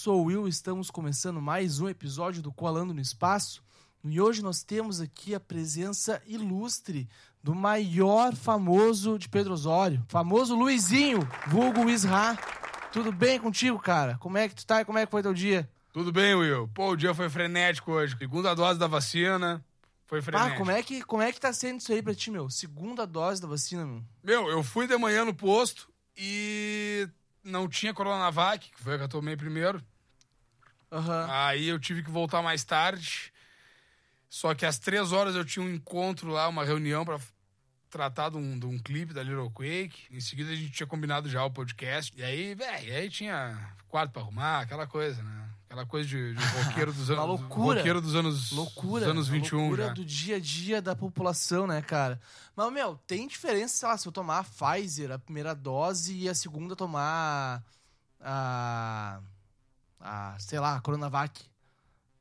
Sou o Will, estamos começando mais um episódio do Coalando no Espaço. E hoje nós temos aqui a presença ilustre do maior famoso de Pedro Osório, famoso Luizinho, vulgo Isra. Tudo bem contigo, cara? Como é que tu tá e como é que foi teu dia? Tudo bem, Will. Pô, o dia foi frenético hoje. Segunda dose da vacina. Foi frenético. Ah, como é que, como é que tá sendo isso aí pra ti, meu? Segunda dose da vacina, meu. Meu, eu fui de manhã no posto e não tinha Coronavac, que foi a que eu tomei primeiro. Aham. Aí eu tive que voltar mais tarde. Só que às três horas eu tinha um encontro lá, uma reunião pra tratar de um, de um clipe da Little Quake. Em seguida a gente tinha combinado já o podcast. E aí, velho, aí tinha quarto pra arrumar, aquela coisa, né? Aquela coisa de, de roqueiro dos anos. Uma loucura. Roqueiro dos anos. Loucura. Dos anos uma 21 loucura já. do dia a dia da população, né, cara? Mas, meu, tem diferença, sei lá, se eu tomar a Pfizer, a primeira dose, e a segunda tomar a. a sei lá, a Coronavac.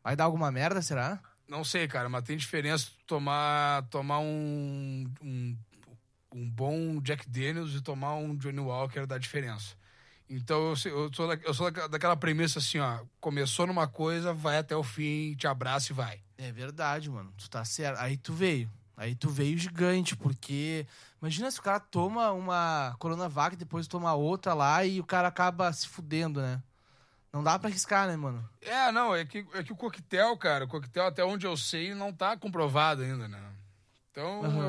Vai dar alguma merda, será? Não sei, cara, mas tem diferença tomar, tomar um, um, um bom Jack Daniels e tomar um Johnny Walker dá diferença. Então eu, eu sou, da, eu sou da- daquela premissa assim, ó. Começou numa coisa, vai até o fim, te abraça e vai. É verdade, mano. Tu tá certo. Aí tu veio. Aí tu veio gigante, porque. Imagina se o cara toma uma Coronavac, depois toma outra lá e o cara acaba se fudendo, né? Não dá pra arriscar, né, mano? É, não, é que, é que o coquetel, cara, o coquetel, até onde eu sei, não tá comprovado ainda, né? Então Aham.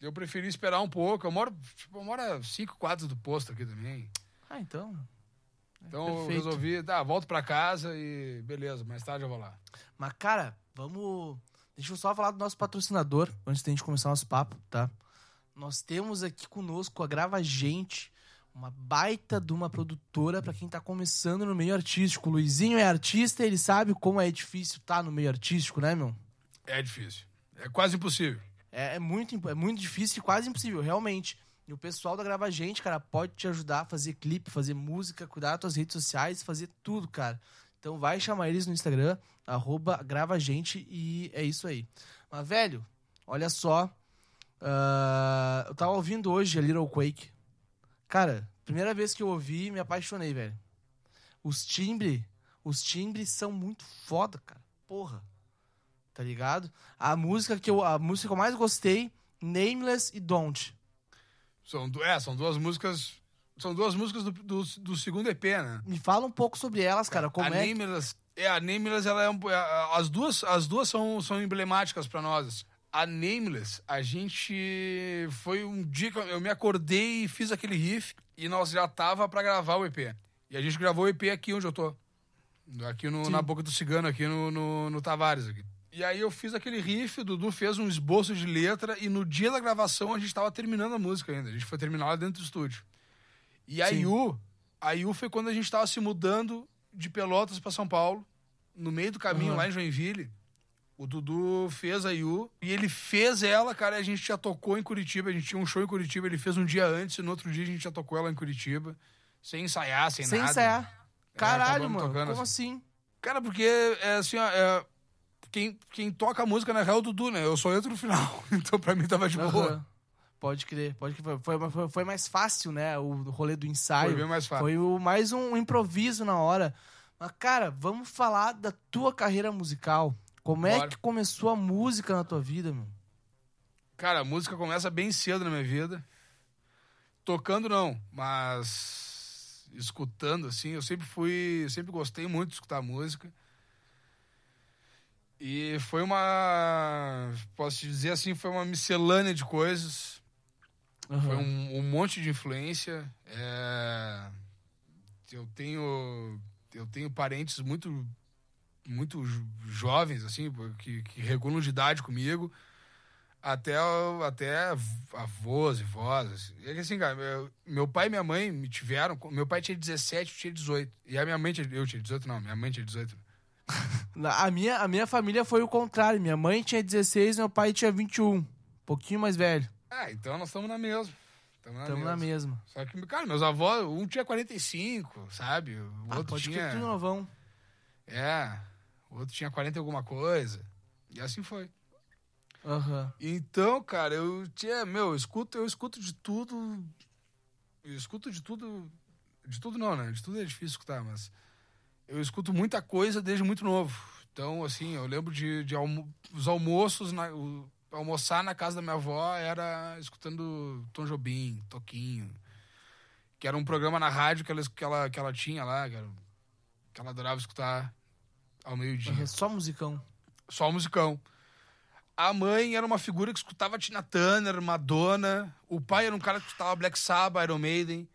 eu, eu preferi esperar um pouco. Eu moro, tipo, eu moro a cinco quadros do posto aqui também. Ah, então. Então eu Perfeito. resolvi, tá, volto pra casa e beleza, mais tarde eu vou lá. Mas, cara, vamos. Deixa eu só falar do nosso patrocinador antes da gente começar nosso papo, tá? Nós temos aqui conosco a Grava Gente, uma baita de uma produtora pra quem tá começando no meio artístico. O Luizinho é artista, ele sabe como é difícil estar no meio artístico, né, meu? É difícil. É quase impossível. É, é muito, é muito difícil e quase impossível, realmente. E o pessoal da Grava Gente, cara, pode te ajudar a fazer clipe, fazer música, cuidar das tuas redes sociais, fazer tudo, cara. Então vai chamar eles no Instagram, arroba Grava Gente, e é isso aí. Mas, velho, olha só. ah, eu tava ouvindo hoje a Little Quake. Cara, primeira vez que eu ouvi, me apaixonei, velho. Os timbres, os timbres são muito foda, cara. Porra tá ligado? A música que eu, a música que eu mais gostei, Nameless e Don't. São, é, são duas músicas. São duas músicas do, do, do segundo EP, né? Me fala um pouco sobre elas, cara, como a é? que- Nameless, é, a Nameless, ela é um, é, as duas, as duas são, são emblemáticas pra nós. A Nameless, a gente foi um dia que eu- me acordei e fiz aquele riff e nós já tava pra gravar o EP. E a gente gravou o EP aqui onde eu tô. Aqui no- na boca do cigano, aqui no, no, no Tavares. Aqui. E aí eu fiz aquele riff, o Dudu fez um esboço de letra e no dia da gravação a gente tava terminando a música ainda. A gente foi terminar lá dentro do estúdio. E a Sim. Yu, a Yu foi quando a gente tava se mudando de Pelotas pra São Paulo, no meio do caminho Aham. lá em Joinville. O Dudu fez a Yu e ele fez ela, cara, e a gente já tocou em Curitiba, a gente tinha um show em Curitiba, ele fez um dia antes e no outro dia a gente já tocou ela em Curitiba, sem ensaiar, sem, Sem nada. ensaiar. Caralho, acabamos mano, tocando como assim. assim? Cara, porque é assim, ó, é, quem, quem toca a música na real é o Dudu, né? Eu só entro no final, então pra mim tava de boa. Aham. Pode crer, pode crer. Foi, foi, foi mais fácil, né? O rolê do ensaio. Foi bem mais fácil. Foi o, mais um improviso na hora. Mas, cara, vamos falar da tua carreira musical. Como é Bora. que começou a música na tua vida, meu? Cara, a música começa bem cedo na minha vida. Tocando não, mas escutando assim, eu sempre fui, sempre gostei muito de escutar música. E foi uma, posso te dizer assim, foi uma miscelânea de coisas. Foi Aham. um, um monte de influência. É, Eu tenho, eu tenho parentes muito, muito jo- jovens assim, que, que regulam de idade comigo. até, até avós e vós. Assim. É que assim, cara, meu, meu, pai e minha mãe me tiveram. Meu pai tinha 17, eu tinha 18. E a minha mãe tinha. Eu tinha 18, não, minha mãe tinha 18. A minha, a minha família foi o contrário. Minha mãe tinha 16, meu pai tinha 21. Um pouquinho mais velho. Ah, então nós estamos na mesma. Estamos na, mesma. na mesma. Só que, cara, meus avós, um tinha 45, sabe? O ah, outro pode tinha. tudo novão. É. O outro tinha 40 e alguma coisa. E assim foi. Uhum. Então, cara, eu tinha, meu, eu escuto, eu escuto de tudo. Eu escuto de tudo. De tudo não, né? De tudo é difícil escutar, mas eu escuto muita coisa desde muito novo. Então, assim, eu lembro de, de almo os almoços, na, o, almoçar na casa da minha avó era escutando Tom Jobim, Toquinho, que era um programa na rádio que ela, que ela, que ela tinha lá, que, era, que ela adorava escutar ao meio-dia. Uhum, só musicão. Só musicão. A mãe era uma figura que escutava Tina Turner, Madonna. O pai era um cara que escutava Black Sabbath, Iron Maiden.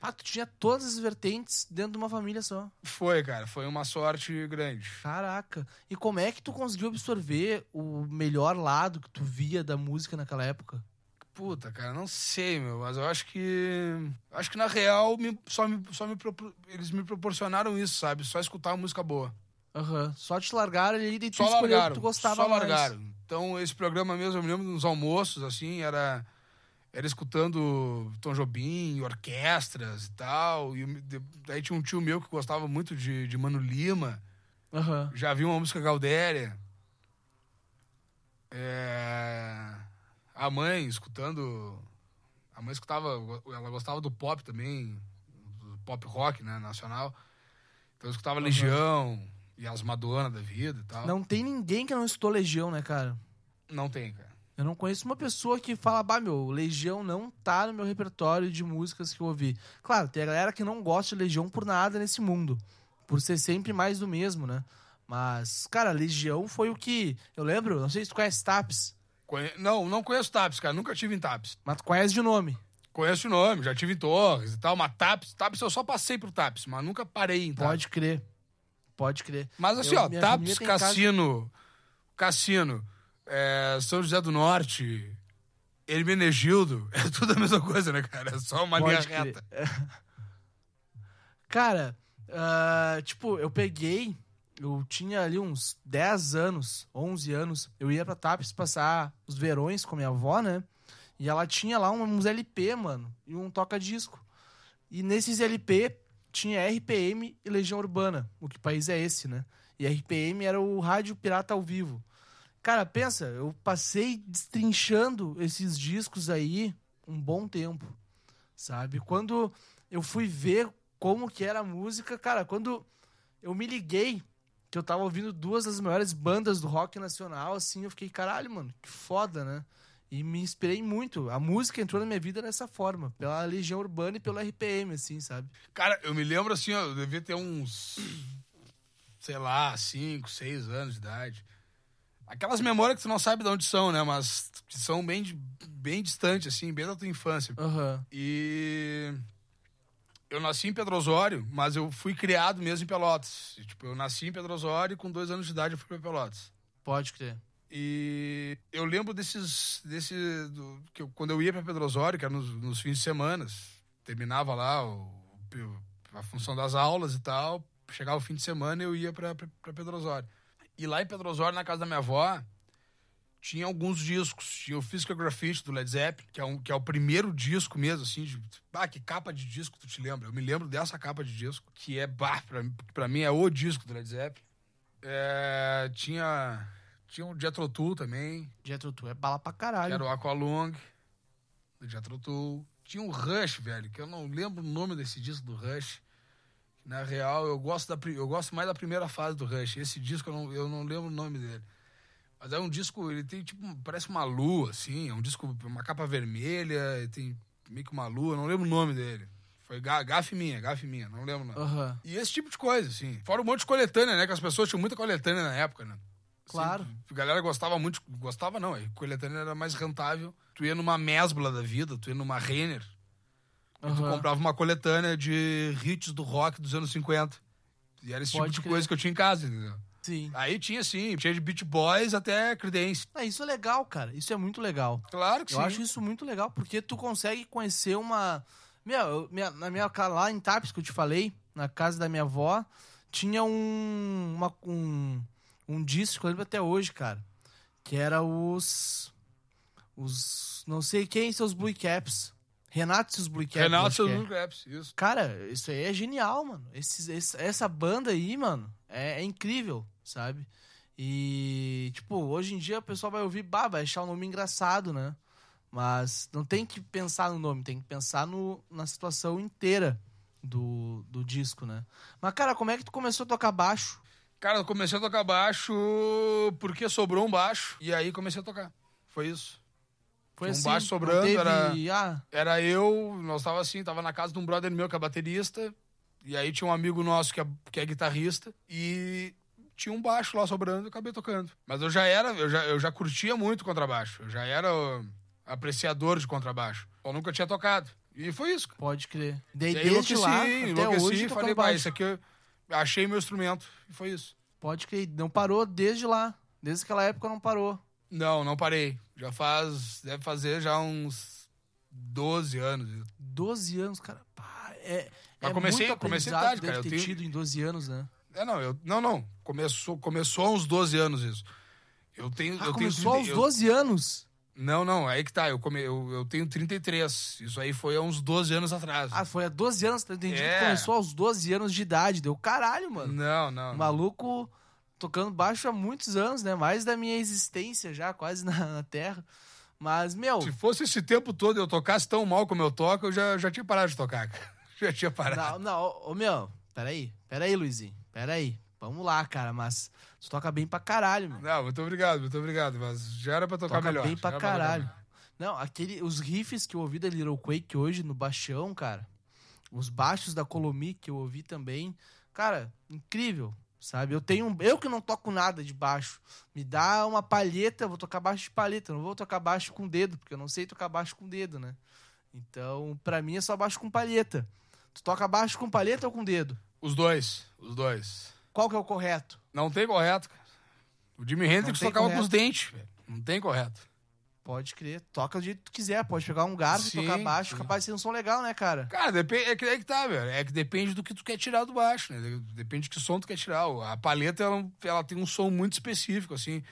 Ah, tu tinha todas as vertentes dentro de uma família só. Foi, cara. Foi uma sorte grande. Caraca. E como é que tu conseguiu absorver o melhor lado que tu via da música naquela época? Puta, cara, não sei, meu. Mas eu acho que. Acho que na real me, só, me, só me, eles me proporcionaram isso, sabe? Só escutar uma música boa. Aham. Só te largaram ali e tu só escolheu largaram, que tu gostava só mais. largaram. Então, esse programa mesmo, eu me lembro nos almoços, assim, era, era escutando Tom Jobim, orquestras e tal. E daí tinha um tio meu que gostava muito de, de Mano Lima. Uhum. Já vi uma música Galdéria. É... A mãe escutando. A mãe escutava. Ela gostava do pop também, do pop rock, né, nacional. Então eu escutava uhum. Legião e as Madonna da vida e tal. Não tem ninguém que não escutou Legião, né, cara? Não tem, cara. Eu não conheço uma pessoa que fala, bah, meu, Legião não tá no meu repertório de músicas que eu ouvi. Claro, tem a galera que não gosta de Legião por nada nesse mundo. Por ser sempre mais do mesmo, né? Mas, cara, Legião foi o que. Eu lembro, não sei se tu conhece Taps. Conhe... Não, não conheço Taps, cara. Nunca tive em Taps. Mas tu conhece de nome. Conheço de nome, já tive em Torres e tal. Mas Taps, Taps eu só passei pro Taps, mas nunca parei em Taps. Pode crer. Pode crer. Mas assim, eu, ó, TAPS, Cassino, casa... Cassino, é, São José do Norte, Hermenegildo, é tudo a mesma coisa, né, cara? É só uma Pode linha crer. reta. Cara, uh, tipo, eu peguei, eu tinha ali uns 10 anos, 11 anos, eu ia pra TAPS passar os verões com minha avó, né? E ela tinha lá uns LP, mano, e um toca-disco. E nesses LP tinha RPM e Legião Urbana. O que país é esse, né? E RPM era o Rádio Pirata ao Vivo. Cara, pensa, eu passei destrinchando esses discos aí um bom tempo, sabe? Quando eu fui ver como que era a música, cara, quando eu me liguei que eu tava ouvindo duas das maiores bandas do rock nacional, assim, eu fiquei, caralho, mano, que foda, né? E me inspirei muito. A música entrou na minha vida dessa forma, pela Legião Urbana e pelo RPM, assim, sabe? Cara, eu me lembro assim, ó, eu devia ter uns, sei lá, 5, 6 anos de idade. Aquelas memórias que tu não sabe de onde são, né? Mas que são bem, bem distantes, assim, bem da tua infância. Uhum. E eu nasci em Pedro Osório, mas eu fui criado mesmo em Pelotas. E, tipo, eu nasci em Pedro Osório e com dois anos de idade eu fui pra Pelotas. Pode crer. E eu lembro desses. Desse, do, que eu, quando eu ia para Pedro Osório, que era nos, nos, fins de semana, terminava lá o, a função das aulas e tal, chegava o fim de semana eu ia para Pedro Osório. E lá em Pedro Osório, na casa da minha avó, tinha alguns discos. Tinha o Physical Graffiti do Led Zeppelin, que é, um, que é o primeiro disco mesmo, assim, de. Ah, que capa de disco tu te lembra? Eu me lembro dessa capa de disco, que é, bah, pra, pra mim é o disco do Led Zeppelin. É, tinha tinha o Jethro Tull também. Jethro Tull é bala pra caralho. era o Aqualung, do Jethro Tull. Tinha o Rush, velho, que eu não lembro o nome desse disco do Rush. Na real, eu gosto, da, eu gosto mais da primeira fase do Rush. Esse disco eu não, eu não lembro o nome dele. Mas é um disco, ele tem tipo, parece uma lua, assim. É um disco, uma capa vermelha, tem meio que uma lua, não lembro o nome dele. Foi gafe minha, gafe minha, não lembro não. Uhum. E esse tipo de coisa, assim. Fora um monte de coletânea, né? Que as pessoas tinham muita coletânea na época, né? Claro. A galera gostava muito. Gostava não, a coletânea era mais rentável. Tu ia numa Mesbla da vida, tu ia numa Renner. Uhum. tu comprava uma coletânea de hits do rock dos anos 50. E era esse Pode tipo de crer. coisa que eu tinha em casa, entendeu? Sim. Aí tinha, sim, tinha de Beach Boys até Creedence. Ah, isso é legal, cara. Isso é muito legal. Claro que Eu sim. acho isso muito legal, porque tu consegue conhecer uma. Meu, eu- minha- na minha casa lá em Tapes, que eu te falei, na casa da minha avó, tinha um. Uma, um, um disco que eu lembro até hoje, cara. Que era os. Os. Não sei quem, seus Blue Caps. Renato e seus Blue Caps. Renato acho que é. seus Blue Caps, isso. Cara, isso aí é genial, mano. Esses- esse- essa banda aí, mano, é, é incrível, sabe? E, tipo, hoje em dia o pessoal vai ouvir, bah, vai achar o nome engraçado, né? Mas não tem que pensar no nome, tem que pensar no, na situação inteira do, do disco, né? Mas, cara, como é que tu começou a tocar baixo? Cara, eu comecei a tocar baixo porque sobrou um baixo. E aí comecei a tocar. Foi isso. Foi um assim, baixo sobrando, teve- era- Ah, Era eu, nós tava assim, tava na casa de um brother meu que é baterista. E aí tinha um amigo nosso que é, que é guitarrista. E tinha um baixo lá sobrando e eu acabei tocando. Mas eu já era, eu já, eu já curtia muito contrabaixo. Eu já era ó, apreciador de contrabaixo. Eu nunca tinha tocado. E foi isso. cara. pode crer. Daí, E aí desde enlouqueci, lá até hoje e falei, baixo. isso aqui eu achei meu instrumento. E foi isso. Pode crer. Não parou desde lá. Desde aquela época não parou. Não, não parei. Já faz. Deve fazer já uns 12 anos. 12 anos, cara. Pá, é, Mas é comecei- muito comecei tarde, cara, eu ter tenho- tido em 12 anos, né? É, não, eu, não, não. Começou, começou há uns 12 anos isso. Eu tenho. Ah, eu começou tenho aos 30 eu- 12 anos? Não, não, aí que tá. Eu, come, eu, eu tenho 33. Isso aí foi há uns 12 anos atrás. Ah, foi há 12 anos, eu entendi É. que começou aos 12 anos de idade. Deu caralho, mano. não, não. O maluco tocando baixo há muitos anos, né? Mais da minha existência já, quase na, na Terra. Mas, meu, Se fosse esse tempo todo eu tocasse tão mal como eu toco, eu já, já tinha parado de tocar, cara. Já tinha parado. não, não, ô, ô, meu, peraí, peraí, Luizinho, peraí. Vamos lá, cara, mas tu toca bem pra caralho, meu. Não, muito obrigado, muito obrigado. Mas já era pra tocar Toca melhor. bem pra caralho. melhor. Não, aquele, os riffs que eu ouvi da Little Quake hoje no baixão, cara. Os baixos da Colomi que eu ouvi também. Cara, incrível, sabe? Eu tenho eu que não toco nada de baixo. Me dá uma palheta, eu vou tocar baixo de palheta, não vou tocar baixo com dedo, porque eu não sei tocar baixo com dedo, né? Então, pra mim é só baixo com palheta. Tu toca baixo com palheta ou com dedo? Os dois, os dois. Qual que é o correto? Não tem correto, cara. O Jimi Hendrix tocava correto. com os dentes, velho. Não tem correto. Pode crer. Toca do jeito que tu quiser. Pode pegar um garfo Sim, e tocar baixo. sim. Capaz de ser um som legal, né, cara? Cara, depende, é, que, é que tá, velho. É que depende do que tu quer tirar do baixo, né? Depende de que som tu quer tirar. A palheta, ela, ela tem um som muito específico, assim.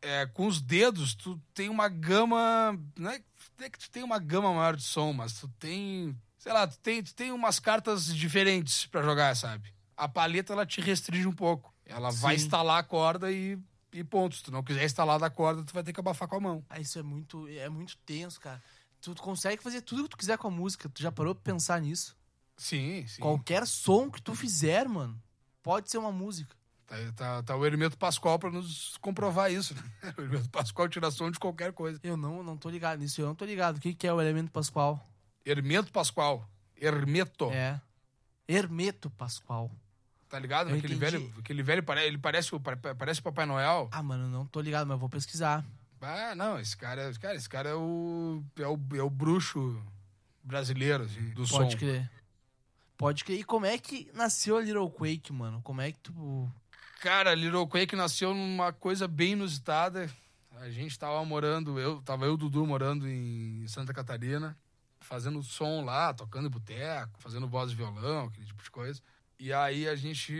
É, com os dedos, tu tem uma gama... Não é, não é que tu tem uma gama maior de som, mas tu tem... Sei lá, tu tem, tu tem umas cartas diferentes pra jogar, sabe? A palheta, ela te restringe um pouco. Ela vai Sim. instalar a corda e, e ponto. Se tu não quiser instalar da corda, tu vai ter que abafar com a mão. Ah, isso é muito, é muito tenso, cara. Tu consegue fazer tudo que tu quiser com a música. Tu já parou pra pensar nisso? Sim, sim. Qualquer som que tu fizer, mano, pode ser uma música. Tá, tá, tá o Hermeto Pascoal pra nos comprovar isso. Né? O Hermeto Pascoal tira som de qualquer coisa. Eu não, não tô ligado nisso, eu não tô ligado. O que, que é o elemento pascual? Hermeto Pascoal. Hermeto. É. Hermeto Pascoal. Tá ligado? Eu Aquele entendi. velho, aquele velho ele parece, parece o Papai Noel. Ah, mano, não tô ligado, mas eu vou pesquisar. Ah, não, esse cara, cara, esse cara é o, é o, é o bruxo brasileiro, assim, do Pode som. crer. Pode crer. E como é que nasceu a Little Quake, mano? Como é que tu. Cara, Little Quake nasceu numa coisa bem inusitada. A gente tava morando, eu tava eu e o Dudu morando em Santa Catarina, fazendo som lá, tocando boteco, fazendo voz e violão, aquele tipo de coisa. E aí a gente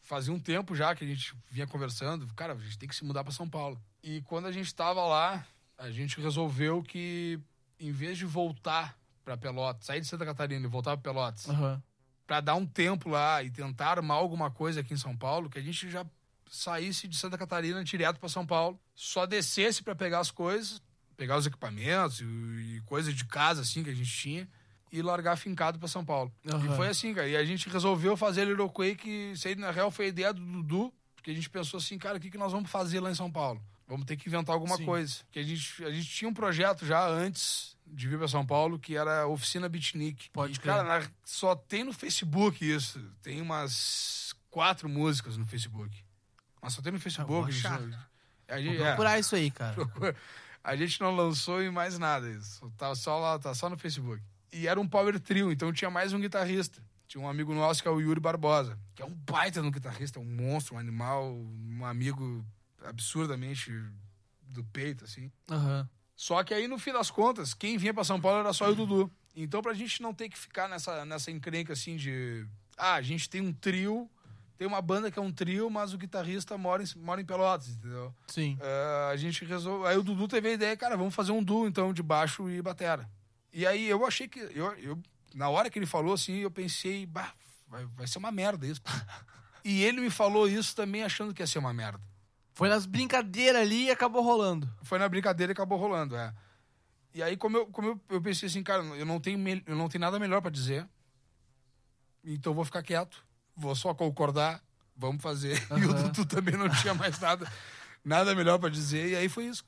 fazia um tempo já que a gente vinha conversando, cara, a gente tem que se mudar para São Paulo. E quando a gente tava lá, a gente resolveu que em vez de voltar para Pelotas, sair de Santa Catarina e voltar para Pelotas, Aham. para dar um tempo lá e tentar armar alguma coisa aqui em São Paulo, que a gente já saísse de Santa Catarina direto para São Paulo, só descesse para pegar as coisas, pegar os equipamentos e, e coisas de casa assim que a gente tinha e largar fincado para São Paulo. Aham. E foi assim, cara. E a gente resolveu fazer Little Quake, isso aí na real foi a ideia do Dudu, porque a gente pensou assim, cara, o que, que nós vamos fazer lá em São Paulo? Vamos ter que inventar alguma Sim. coisa. Que a gente, a gente tinha um projeto já antes de vir para São Paulo, que era a Oficina Beatnik. Pode E. Cara, na- só tem no Facebook isso. Tem umas quatro músicas no Facebook. Mas só tem no vou Facebook. a gente achar. não- a Vou gente, é, procurar isso aí, cara. procura. A gente não lançou em mais nada isso. Tá só lá, tá só no Facebook. E era um power trio, então tinha mais um guitarrista, Tinha um amigo nosso que é o Yuri Barbosa, que é um baita no guitarrista, é um monstro, um animal, um amigo absurdamente do peito, assim. Aham. Só que aí, no fim das contas, quem vinha pra São Paulo era só eu e o Dudu. Então, pra gente não ter que ficar nessa, nessa encrenca assim de. Ah, a gente tem um trio, tem uma banda que é um trio, mas o guitarrista mora em, mora em Pelotas, entendeu? Sim. É, a gente resolveu. Aí o Dudu teve a ideia, cara, vamos fazer um duo então de baixo e batera. E aí eu achei que. Eu, eu, na hora que ele falou assim, eu pensei, bah, vai, vai ser uma merda isso. e ele me falou isso também achando que ia ser uma merda. Foi nas brincadeiras ali e acabou rolando. Foi na brincadeira e acabou rolando, é. E aí, como eu, como eu, eu pensei assim, cara, eu não tenho, eu não tenho nada melhor pra dizer. Então eu vou ficar quieto. Vou só concordar. Vamos fazer. E o. Dudu também não tinha mais nada, nada melhor pra dizer. E aí foi isso.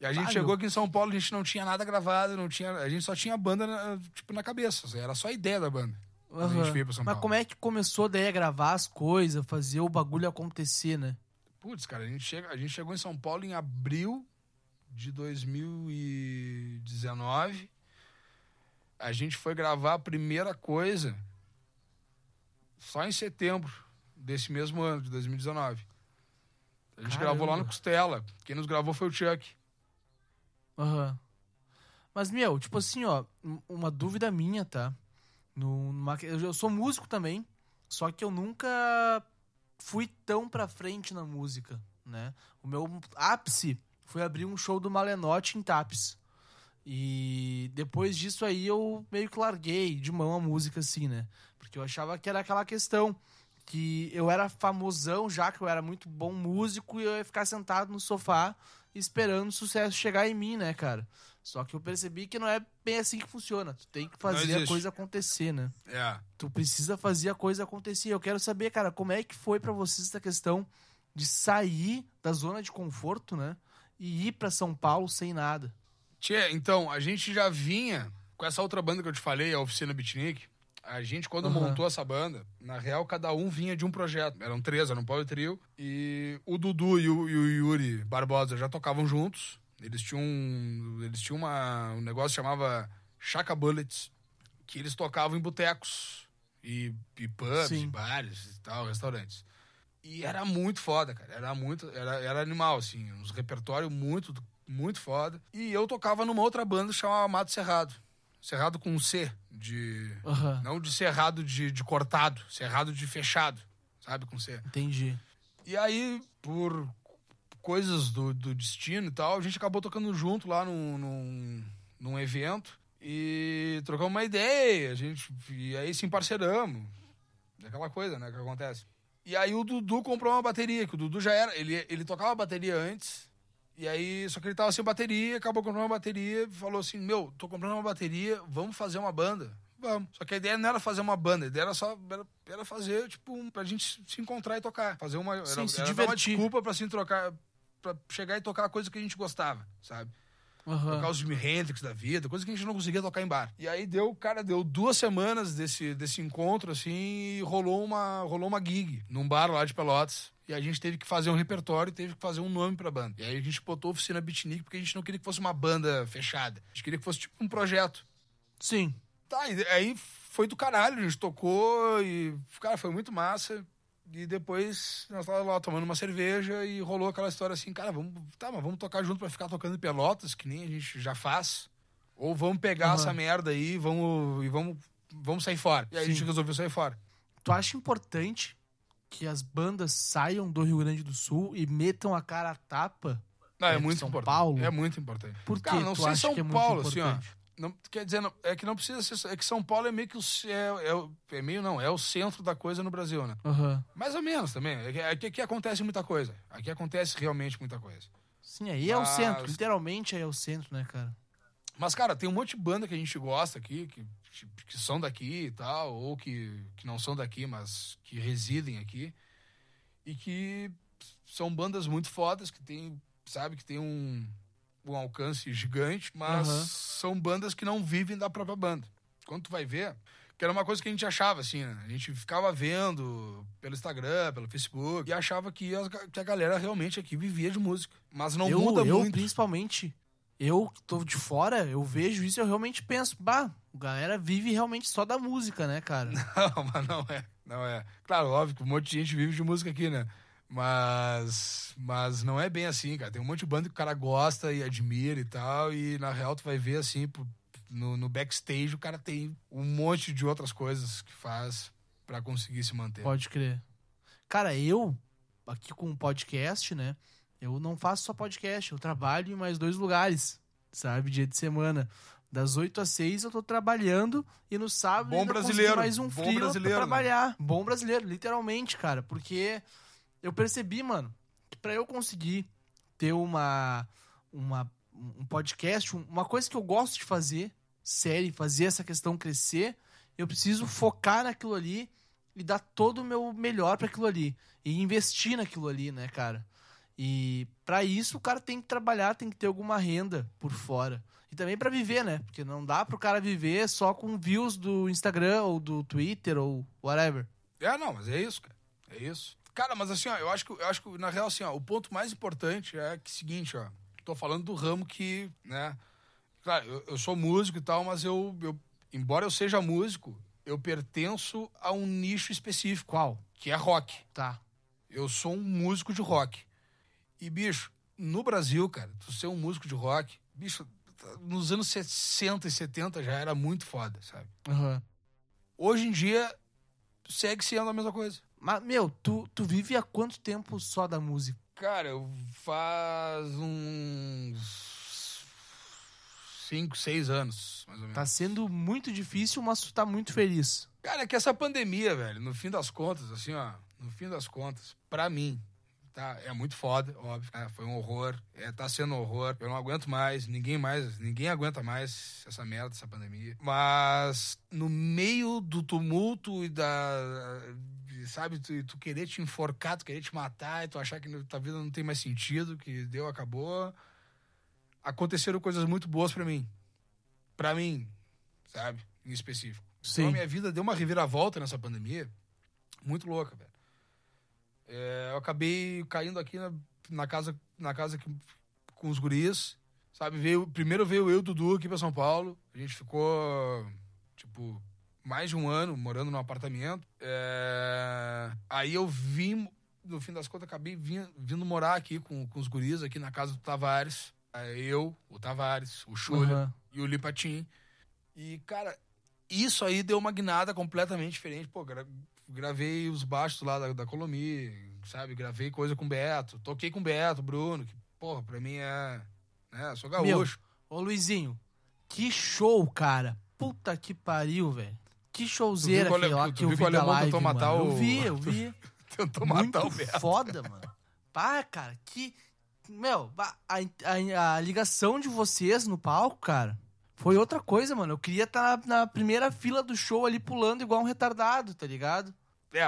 E a gente Ah, chegou aqui em São Paulo, a gente não tinha nada gravado, não tinha, a gente só tinha a banda na- tipo na cabeça. Era só a ideia da banda. Quando a gente veio pra São Mas Paulo. como é que começou daí a gravar as coisas, fazer o bagulho acontecer, né? Putz, cara, a gente, chega, a gente chegou em São Paulo em abril de 2019. A gente foi gravar a primeira coisa só em setembro desse mesmo ano, de 2019. A gente Caramba. gravou lá no Costela. Quem nos gravou foi o Chuck. Aham. Mas, meu, tipo assim, ó, um- uma dúvida minha, tá? Numa- eu sou músico também, só que eu nunca fui tão pra frente na música, né? O meu ápice foi abrir um show do Malenote em Tapes. E depois disso aí eu meio que larguei de mão a música, assim, né? Porque eu achava que era aquela questão que eu era famosão já, que eu era muito bom músico e eu ia ficar sentado no sofá esperando o sucesso chegar em mim, né, cara? Só que eu percebi que não é bem assim que funciona. Tu tem que fazer a coisa acontecer, né? É. Tu precisa fazer a coisa acontecer. Eu quero saber, cara, como é que foi pra vocês essa questão de sair da zona de conforto, né? E ir pra São Paulo sem nada. Tchê, então, a gente já vinha com essa outra banda que eu te falei, a Oficina Beatnik. A gente, quando Aham. montou essa banda, na real, cada um vinha de um projeto. Eram três, era um power trio. E o Dudu e o, e o Yuri Barbosa já tocavam juntos. Eles tinham, um- eles tinham uma, um negócio que chamava Chaka Bullets, que eles tocavam em botecos e, e pubs, Sim. e bares e tal, restaurantes. E era muito foda, cara. Era muito. Era, era animal, assim. Uns repertório muito, muito foda. E eu tocava numa outra banda que chamava Mato Cerrado. Cerrado com um C. De. Aham. Não de cerrado de, de cortado, cerrado de fechado. Sabe? Com C. Entendi. E aí, por coisas do, do destino e tal, a gente acabou tocando junto lá num, num, num evento. E trocamos uma ideia, a gente. E aí se emparceramos. Aquela coisa, né, que acontece. E aí o Dudu comprou uma bateria, que o Dudu já era. Ele, ele tocava bateria antes. E aí, só que ele tava sem bateria, acabou comprando uma bateria falou assim: Meu, tô comprando uma bateria, vamos fazer uma banda. Vamos. Só que a ideia não era fazer uma banda, a ideia era só era, era fazer, tipo, um, pra gente se encontrar e tocar. Fazer uma. Sim, era, se era dar uma divertir. desculpa pra se trocar. Pra chegar e tocar a coisa que a gente gostava, sabe? Aham. Tocar os Jimi Hendrix da vida, coisa que a gente não conseguia tocar em bar. E aí deu, cara, deu duas semanas desse, desse encontro, assim, e rolou uma, rolou uma gig num bar lá de Pelotas. E a gente teve que fazer um repertório e teve que fazer um nome pra banda. E aí a gente botou Oficina Beatnik porque a gente não queria que fosse uma banda fechada. A gente queria que fosse tipo um projeto. Sim. Tá, e aí foi do caralho, a gente tocou e, cara, foi muito massa. E depois nós tava lá tomando uma cerveja e rolou aquela história assim, cara, vamos, tá, mas vamos tocar junto pra ficar tocando em Pelotas, que nem a gente já faz. Ou vamos pegar Aham. essa merda aí e vamos, e vamos, vamos sair fora. E aí a Sim. gente resolveu sair fora. Tu acha importante que as bandas saiam do Rio Grande do Sul e metam a cara a tapa? Não, é, É muito São importante. Paulo? É muito importante. Por que Cara, não tu sei São que é Paulo, assim, ó. Não, quer dizer, não- é que não precisa ser. É que São Paulo é meio que o. É, é, o- é meio não, é o centro da coisa no Brasil, né? Aham. Mais ou menos também. É que, é que aqui acontece muita coisa. Aqui acontece realmente muita coisa. Sim, aí é o Mas- centro. Literalmente aí é o centro, né, cara? Mas, cara, tem um monte de banda que a gente gosta aqui, que, que são daqui e tal, ou que, que não são daqui, mas que residem aqui. E que são bandas muito fodas, que tem, sabe, que tem um, um alcance gigante, mas Aham. são bandas que não vivem da própria banda. Quando tu vai ver, que era uma coisa que a gente achava, assim, né? A gente ficava vendo pelo Instagram, pelo Facebook, e achava que a, que a galera realmente aqui vivia de música. Mas não eu, muda eu muito. principalmente, eu que tô de fora, eu vejo isso e eu realmente penso, bah, a galera vive realmente só da música, né, cara? Não, mas não é. Não é. Claro, óbvio que um monte de gente vive de música aqui, né? Mas, mas não é bem assim, cara. Tem um monte de banda que o cara gosta e admira e tal. E na real tu vai ver assim, no, no backstage o cara tem um monte de outras coisas que faz para conseguir se manter. Pode crer. Cara, eu, aqui com o podcast, né? Eu não faço só podcast, eu trabalho em mais dois lugares, sabe? Dia de semana. Das 8 às 6 eu tô trabalhando e no sábado Bom brasileiro. mais um frio pra né? trabalhar. Bom brasileiro, literalmente, cara. Porque eu percebi, mano, que pra eu conseguir ter uma, uma um podcast, um- uma coisa que eu gosto de fazer, série, fazer essa questão crescer, eu preciso focar naquilo ali e dar todo o meu melhor pra aquilo ali e investir naquilo ali, né, cara? E pra isso o cara tem que trabalhar, tem que ter alguma renda por fora. E também pra viver, né? Porque não dá pro cara viver só com views do Instagram ou do Twitter ou whatever. É, não, mas é isso, cara. É isso. Cara, mas assim, ó, eu acho que, eu acho que na real, assim, ó, o ponto mais importante é que seguinte, ó. Tô falando do ramo que, né? Claro, eu, eu sou músico e tal, mas eu, eu, embora eu seja músico, eu pertenço a um nicho específico, Qual? que é rock. Tá. Eu sou um músico de rock. E, bicho, no Brasil, cara, tu ser um músico de rock, bicho, nos anos 60 e 70 já era muito foda, sabe? Aham. Hoje em dia, segue sendo a mesma coisa. Mas, meu, tu, tu vive há quanto tempo só da música? Cara, eu faz uns 5, 6 anos, mais ou menos. Tá sendo muito difícil, mas tu tá muito feliz. Cara, é que essa pandemia, velho, no fim das contas, assim, ó, no fim das contas, pra mim, tá, é muito foda, óbvio, né, foi um horror, é, tá sendo um horror, eu não aguento mais, ninguém mais, ninguém aguenta mais essa merda, essa pandemia. Mas no meio do tumulto e da, sabe, tu, tu querer te enforcar, tu querer te matar e tu achar que tua vida não tem mais sentido, que deu, acabou, aconteceram coisas muito boas pra mim. Pra mim, sabe, em específico. Então a minha vida deu uma reviravolta nessa pandemia. Muito louca, velho. É, eu acabei caindo aqui na, na casa, na casa que- com os guris. Sabe, veio, primeiro veio eu e o Dudu aqui pra São Paulo. A gente ficou, tipo, mais de um ano morando num apartamento. É, aí eu vim, no fim das contas, acabei vim- vindo morar aqui com, com os guris, aqui na casa do Tavares. Aí eu, o Tavares, o Chulha Aham. e o Lipatim. E, cara, isso aí deu uma guinada completamente diferente. Pô, gra- gravei os baixos lá da, da Colomi, sabe? Gravei coisa com o Beto. Toquei com o Beto, Bruno, que, porra, pra mim é. Né, sou gaúcho. Ô, Luizinho, que show, cara. Puta que pariu, velho. Que showzeira Tu viu que ale- que eu vi o da live, tentou mano. matar Eu o- vi, eu vi. Tentou Muito matar o Beto. foda, mano. Pá, cara, que... Meu, a, a- a ligação de vocês no palco, cara, foi outra coisa, mano. Eu queria estar na, na primeira fila do show ali pulando igual um retardado, tá ligado? É,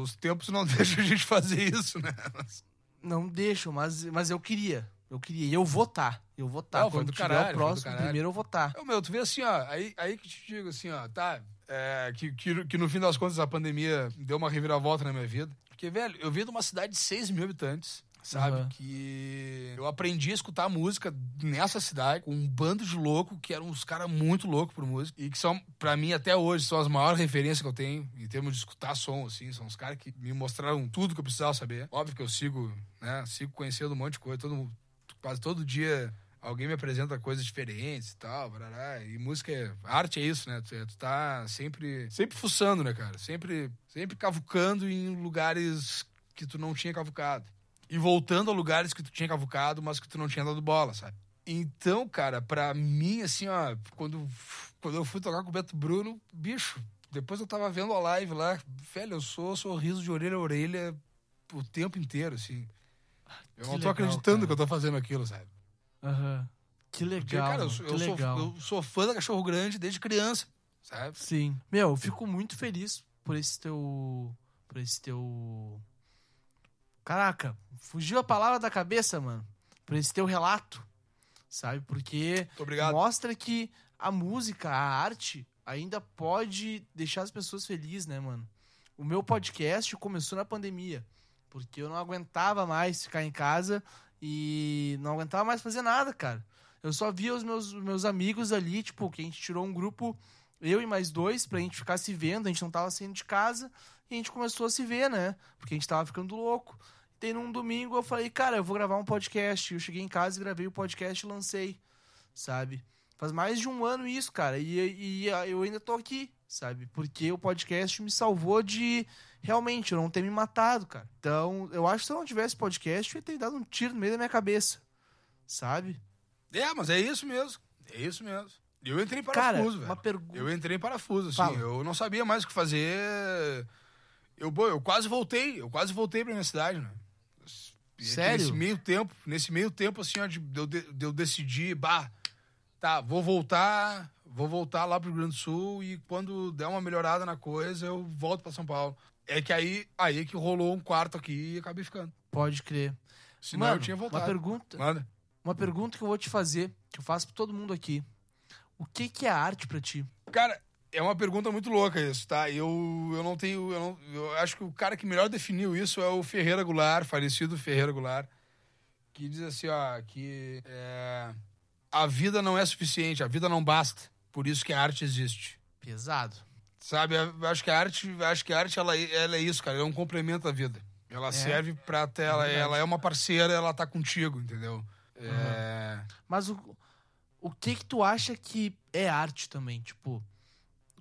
os tempos não deixam a gente fazer isso, né? Mas- Não deixo, mas, mas eu queria. Eu queria. E eu vou tá. Eu vou tá. Não, Quando do tiver caralho, o próximo, primeiro eu vou tá. Ô, meu, tu vê assim, ó, aí, aí que te digo assim, ó, tá, é, que, que, que no fim das contas a pandemia deu uma reviravolta na minha vida. Porque, velho, eu vim de uma cidade de 6 mil habitantes, sabe? Aham. Que eu aprendi a escutar música nessa cidade, com um bando de louco, que eram uns caras muito loucos por música, e que são, pra mim, até hoje, são as maiores referências que eu tenho em termos de escutar som, assim, são os caras que me mostraram tudo que eu precisava saber. Óbvio que eu sigo, né, sigo conhecendo um monte de coisa, todo quase todo dia alguém me apresenta coisas diferentes e tal, barará. E música é. Arte é isso, né? Tu, é- tu tá sempre. Sempre fuçando, né, cara? Sempre, sempre cavucando em lugares que tu não tinha cavucado. E voltando a lugares que tu tinha cavucado, mas que tu não tinha dado bola, sabe? Então, cara, pra mim, assim, ó, quando, quando eu fui tocar com o Beto Bruno, bicho, depois eu tava vendo a live lá, velho, eu sou sorriso de orelha a orelha o tempo inteiro, assim. Eu Que não tô legal, acreditando cara. que eu tô fazendo aquilo, sabe? Aham. Que legal, Porque, cara, eu, sou, que eu, sou, legal. eu sou fã da Cachorro Grande desde criança, sabe? Sim. Meu, eu fico muito feliz por esse teu. Por esse teu. Caraca, fugiu a palavra da cabeça, mano. Por esse teu relato. Sabe? Porque mostra que a música, a arte, ainda pode deixar as pessoas felizes, né, mano? O meu podcast começou na pandemia. Porque eu não aguentava mais ficar em casa e não aguentava mais fazer nada, cara. Eu só via os meus, meus amigos ali, tipo, que a gente tirou um grupo, eu e mais dois, pra gente ficar se vendo, a gente não tava saindo de casa, e a gente começou a se ver, né? Porque a gente tava ficando louco. E num domingo, eu falei, cara, eu vou gravar um podcast. Eu cheguei em casa e gravei o podcast e lancei, sabe? Faz mais de um ano isso, cara, e, e eu ainda tô aqui, sabe? Porque o podcast me salvou de realmente eu não ter me matado, cara. Então, eu acho que se eu não tivesse podcast, eu ia ter dado um tiro no meio da minha cabeça, sabe? É, mas é isso mesmo. É isso mesmo. Eu entrei em Cara, parafuso, velho. uma pergunta. Eu entrei em parafuso, assim. Fala. Eu não sabia mais o que fazer. Eu, eu quase voltei. Eu quase voltei pra minha cidade, né? E Sério? Nesse meio tempo, nesse meio tempo, assim, ó, de, eu, de, eu decidir, bah, tá, vou voltar, vou voltar lá pro Rio Grande do Sul e quando der uma melhorada na coisa, eu volto pra São Paulo. É que aí, aí que rolou um quarto aqui e acabei ficando. Pode crer. Senão Mano, eu tinha voltado. uma pergunta, Manda. uma pergunta que eu vou te fazer, que eu faço pra todo mundo aqui. O que que é arte pra ti? Cara, é uma pergunta muito louca isso, tá? Eu, eu não tenho. Eu, não- eu acho que o cara que melhor definiu isso é o Ferreira Goulart, falecido Ferreira Goulart, que diz assim, ó, que é, a vida não é suficiente, a vida não basta. Por isso que a arte existe. Pesado. Sabe? Eu acho que a arte, acho que a arte ela, ela é isso, cara. Ela é um complemento à vida. Ela serve pra ter, ela, verdade. ela é uma parceira, ela tá contigo, entendeu? É, Mas o, o que que tu acha que é arte também? Tipo,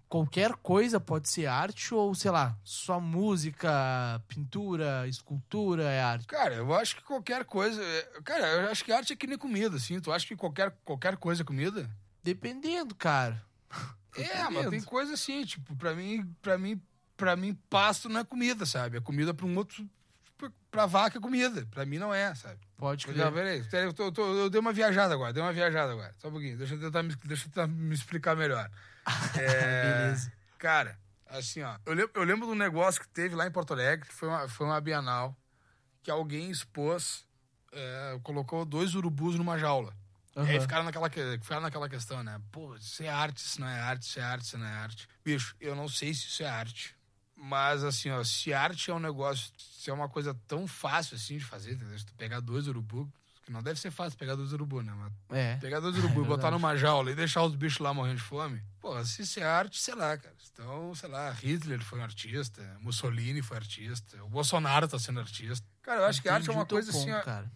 qualquer coisa pode ser arte ou, sei lá, só música, pintura, escultura é arte? Cara, eu acho que qualquer coisa. é- Cara, eu acho que arte é que nem comida, assim. Tu acha que qualquer, qualquer coisa é comida? Dependendo, cara. É, mas tem coisa assim, tipo, pra mim, pra mim, pra mim, pasto não é comida, sabe? É comida pra um outro. pra- vaca é comida. Pra mim não é, sabe? Pode Não, crer. peraí, peraí, eu, tô- eu tô- eu dei uma viajada agora, dei uma viajada agora. Só um pouquinho, deixa eu tentar me, deixa eu tentar me explicar melhor. É, Beleza. Cara, assim, ó. Eu lembro, eu lembro de um negócio que teve lá em Porto Alegre, que foi uma, foi uma Bienal, que alguém expôs, é, colocou dois urubus numa jaula. E aí ficaram naquela, que- ficaram naquela questão, né? Pô, isso é arte, isso não é arte, isso é arte, isso não é arte. Bicho, eu não sei se isso é arte. Mas, assim, ó, se arte é um negócio, se é uma coisa tão fácil assim de fazer, entendeu? Se tu pegar dois urubus, que não deve ser fácil pegar dois urubus, né? Mas É. pegar dois urubus, É botar numa jaula e deixar os bichos lá morrendo de fome, pô, se isso é arte, sei lá, cara. Então, sei lá, Hitler foi um artista, Mussolini foi artista, o Bolsonaro tá sendo artista. Cara, eu acho que arte é Entendi uma coisa assim, ponto, ó, cara.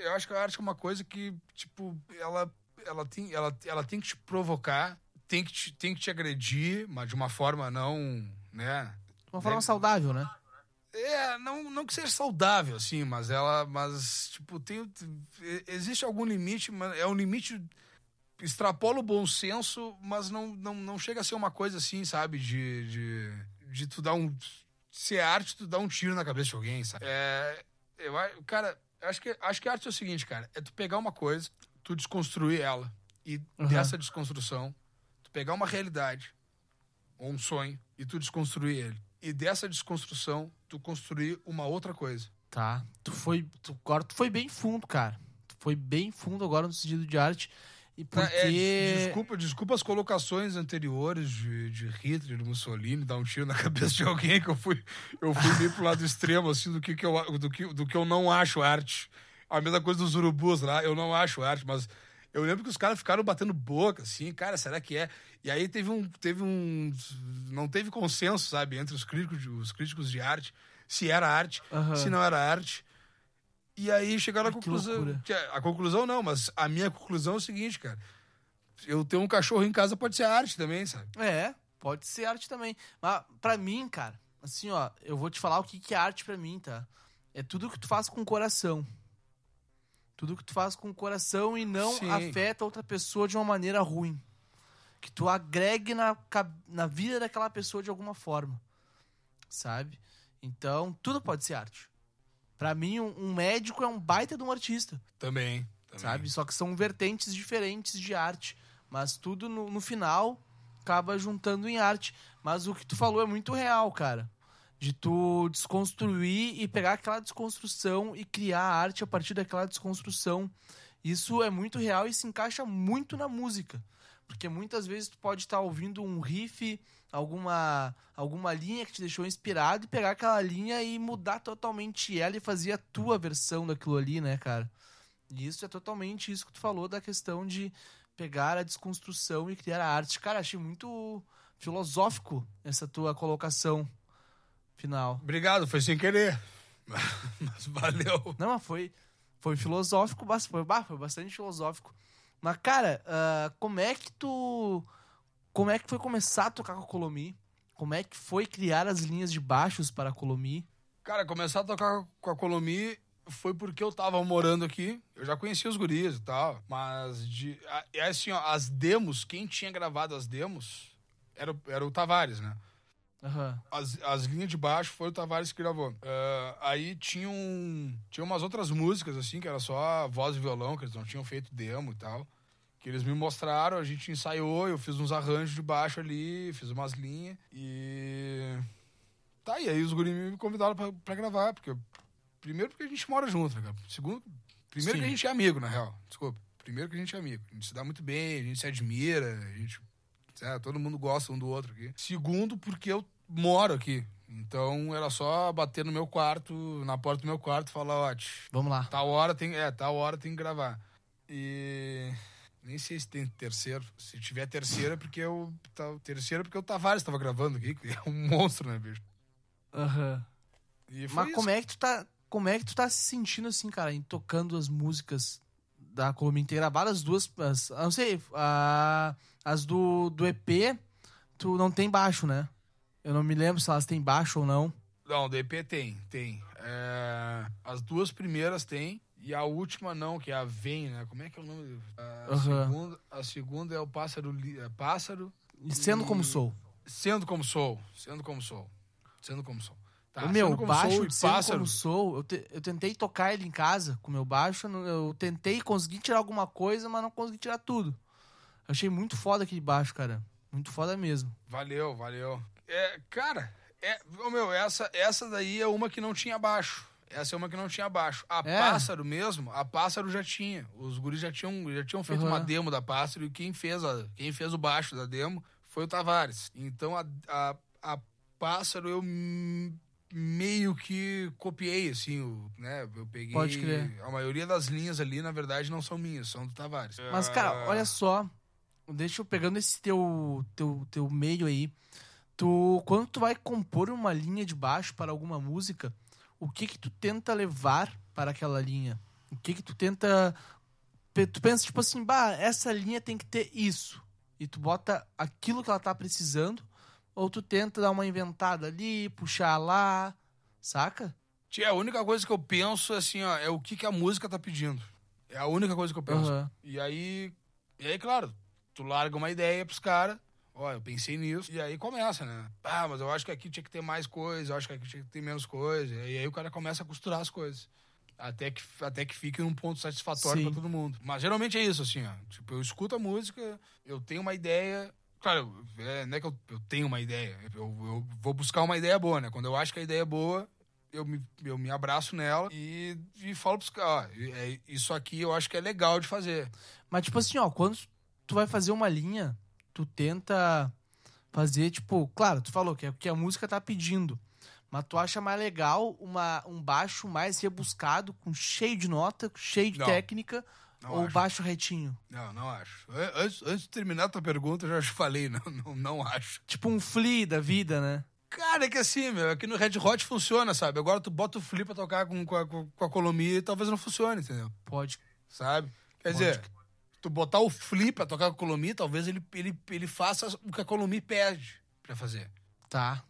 Eu acho que a arte é uma coisa que, tipo, ela, ela, tem, ela, ela tem que te provocar, tem que te, tem que te agredir, mas de uma forma não, né? De uma forma Deve- saudável, né? É, não, não que seja saudável, assim, mas ela, mas, tipo, tem, existe algum limite, mas é um limite, extrapola o bom senso, mas não, não, não chega a ser uma coisa assim, sabe, de, de, de tu dar um, ser arte, tu dar um tiro na cabeça de alguém, sabe? É, eu, cara, acho que, acho que arte é o seguinte, cara, é tu pegar uma coisa, tu desconstruir ela, e Aham. dessa desconstrução, tu pegar uma realidade, ou um sonho, e tu desconstruir ele. E dessa desconstrução, tu construir uma outra coisa. Tá. Tu foi. Tu, agora tu foi bem fundo, cara. Tu foi bem fundo agora no sentido de arte. E Tá, porque. é, des- desculpa, desculpa as colocações anteriores de, de Hitler, de Mussolini, dar um tiro na cabeça de alguém que eu fui, eu fui meio pro lado extremo, assim, do que, que eu, do, que, do que eu não acho arte. A mesma coisa dos urubus lá, eu não acho arte, mas eu lembro que os caras ficaram batendo boca, assim, cara, será que é? E aí teve um, teve um, não teve consenso, sabe, entre os críticos, de- os críticos de arte, se era arte, Aham. se não era arte. E aí chegaram à conclusão. que a a conclusão não, mas a minha conclusão é o seguinte, cara. Eu ter um cachorro em casa pode ser arte também, sabe? É, pode ser arte também. Mas pra mim, cara, assim, ó, eu vou te falar o que, que é arte pra mim, tá? É tudo que tu faz com o coração. Tudo que tu faz com o coração e não Sim. afeta outra pessoa de uma maneira ruim. Que tu agregue na, na vida daquela pessoa de alguma forma. Sabe? Então, tudo pode ser arte. Pra mim, um, um médico é um baita de um artista Também. também. sabe? Só que são vertentes diferentes de arte. Mas tudo no, no final acaba juntando em arte. Mas o que tu falou é muito real, cara. De tu desconstruir e pegar aquela desconstrução e criar arte a partir daquela desconstrução. Isso é muito real e se encaixa muito na música. Porque muitas vezes tu pode estar ouvindo um riff, alguma, alguma linha que te deixou inspirado e pegar aquela linha e mudar totalmente ela e fazer a tua versão daquilo ali, né, cara? E isso é totalmente isso que tu falou da questão de pegar a desconstrução e criar a arte. Cara, achei muito filosófico essa tua colocação final. Obrigado, foi sem querer. Mas valeu. Não, mas foi, foi filosófico, foi, foi bastante filosófico. Mas, cara, ah, como é que tu. Como é que foi começar a tocar com a Colomi? Como é que foi criar as linhas de baixos para a Colomi? Cara, começar a tocar com a Colomi foi porque eu tava morando aqui. Eu já conhecia os guris e tal. Mas, de, é assim, ó, as demos, quem tinha gravado as demos era, o- era o Tavares, né? Aham. As, as linhas de baixo foi o Tavares que gravou. Ah, aí tinham, tinha umas outras músicas, assim, que era só voz e violão, que eles não tinham feito demo e tal. Que eles me mostraram, a gente ensaiou, eu fiz uns arranjos de baixo ali, fiz umas linhas. E. Tá, e aí os guris me convidaram pra, pra gravar, porque. Primeiro porque a gente mora junto, né, cara? Segundo. Primeiro Sim. que a gente é amigo, na real. Desculpa. Primeiro que a gente é amigo. A gente se dá muito bem, a gente se admira, a gente é, todo mundo gosta um do outro aqui. Segundo, porque eu moro aqui. Então era só bater no meu quarto, na porta do meu quarto e falar, ó, Vamos lá. tal hora tem. É, tal hora tem que gravar. E. Nem sei se tem terceiro. Se tiver terceira, é porque eu. Tá, terceira é porque o Tavares tava gravando aqui, é um monstro, né, bicho? Aham. Foi Mas isso. como é que tu tá. Como é que tu tá se sentindo assim, cara, em tocando as músicas da Colombia inteira? As duas. As, não sei, a- as do, do EP, tu não tem baixo, né? Eu não me lembro se elas têm baixo ou não. Não, do EP tem, tem. É, as duas primeiras tem. E a última não, que é a Vem, né? Como é que é o nome? A, Aham. segunda, a segunda é o Pássaro. É pássaro E sendo como E- sou. Sendo como sou. Sendo como sou. Sendo como sou. Tá, o meu Como baixo Sou sendo pássaro. como sou, eu, te- eu tentei tocar ele em casa com o meu baixo, eu tentei conseguir tirar alguma coisa, mas não consegui tirar tudo. Achei muito foda aquele baixo, cara. Muito foda mesmo. Valeu, valeu. É, cara, é, meu, essa, essa daí é uma que não tinha baixo. Essa é uma que não tinha baixo. A É? Pássaro mesmo, a Pássaro já tinha. Os guris já tinham, já tinham feito Aham. uma demo da Pássaro e quem fez, a, quem fez o baixo da demo foi o Tavares. Então a, a, a Pássaro eu meio que copiei, assim, o, né? Eu peguei. Pode crer. A maioria das linhas ali, na verdade, não são minhas, são do Tavares. Mas, cara, olha só. Deixa eu pegando esse teu, teu, teu meio aí. Tu, quando tu vai compor uma linha de baixo para alguma música, o que que tu tenta levar para aquela linha? O que que tu tenta... Tu pensa, tipo assim, bah, essa linha tem que ter isso. E tu bota aquilo que ela tá precisando, ou tu tenta dar uma inventada ali, puxar lá, saca? Tia, a única coisa que eu penso assim, ó, é o que, que a música tá pedindo. É a única coisa que eu penso. Aham. E aí, e aí, claro, tu larga uma ideia pros caras. Ó, eu pensei nisso. E aí começa, né? Ah, mas eu acho que aqui tinha que ter mais coisa, eu acho que aqui tinha que ter menos coisa. E aí o cara começa a costurar as coisas. Até que, até que fique num ponto satisfatório pra todo mundo. Mas geralmente é isso, assim, ó. Tipo, eu escuto a música, eu tenho uma ideia. Claro, é, não é que eu, eu tenho uma ideia. Eu, eu vou buscar uma ideia boa, né? Quando eu acho que a ideia é boa, eu me, eu me abraço nela e, e falo pros caras, ó, é, isso aqui eu acho que é legal de fazer. Mas, tipo assim, ó, quando tu vai fazer uma linha, tu tenta fazer, tipo, claro, tu falou que é o que a música tá pedindo. Mas tu acha mais legal uma, um baixo mais rebuscado, com cheio de nota, cheio de Não, técnica, não ou acho. baixo retinho? Não, não acho. An- Antes, antes de terminar a tua pergunta, eu já falei, não, não, não acho. Tipo um flea da vida, né? Cara, é que assim, meu, aqui no Red Hot funciona, sabe? Agora tu bota o flip pra tocar com, com, a, com a Colomia e talvez não funcione, entendeu? Pode. Sabe? Quer Pode. dizer, tu botar o flip pra tocar com a Colomia, talvez ele, ele, ele faça o que a Colomia pede pra fazer. Tá.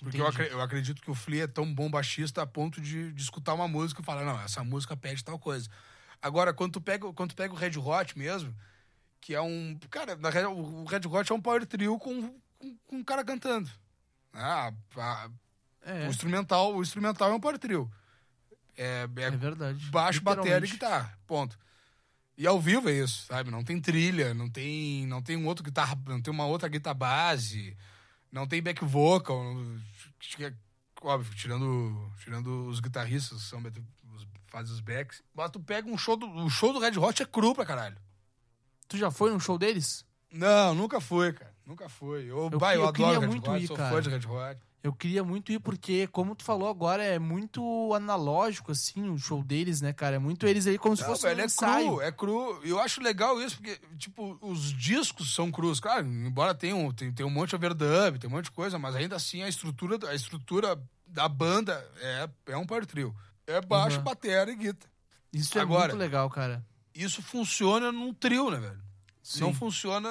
Porque eu, acre- eu acredito que o Flea é tão bom baixista a ponto de, de escutar uma música e falar, não, essa música pede tal coisa. Agora, quando tu pega, quando tu pega o Red Hot mesmo, que é um. Cara, na real, o Red Hot é um power trio com, com, com um cara cantando. Ah, a- É, O instrumental, o instrumental é um power trio. É, é é verdade. baixo, bateria e guitarra. Ponto. E ao vivo é isso, sabe? Não tem trilha, não tem, não tem um outro guitarra, não tem uma outra guitarra base, não tem back vocal, é, óbvio, tirando, tirando os guitarristas, são os, fazem os backs. Mas tu pega um show do, o show do Red Hot é cru pra caralho. Tu já foi num show deles? Não, nunca fui, cara. Nunca foi. Eu, Eu que- eu, eu adoro Red muito Hot, ir, sou cara. fã de Red Hot. Eu queria muito ir porque, como tu falou agora, é muito analógico, assim, o show deles, né, cara? É muito eles aí como se Não, fosse velho, um é ensaio. cru, é cru. Eu acho legal isso, porque, tipo, os discos são crus. Claro, embora tenha um, tem, tem um monte de overdub, tem um monte de coisa, mas ainda assim a estrutura, a estrutura da banda é, é um power trio. É baixo, Uhum. bateria e guitarra. Isso é Agora- muito legal, cara. Isso funciona num trio, né, velho? Sim. Não funciona.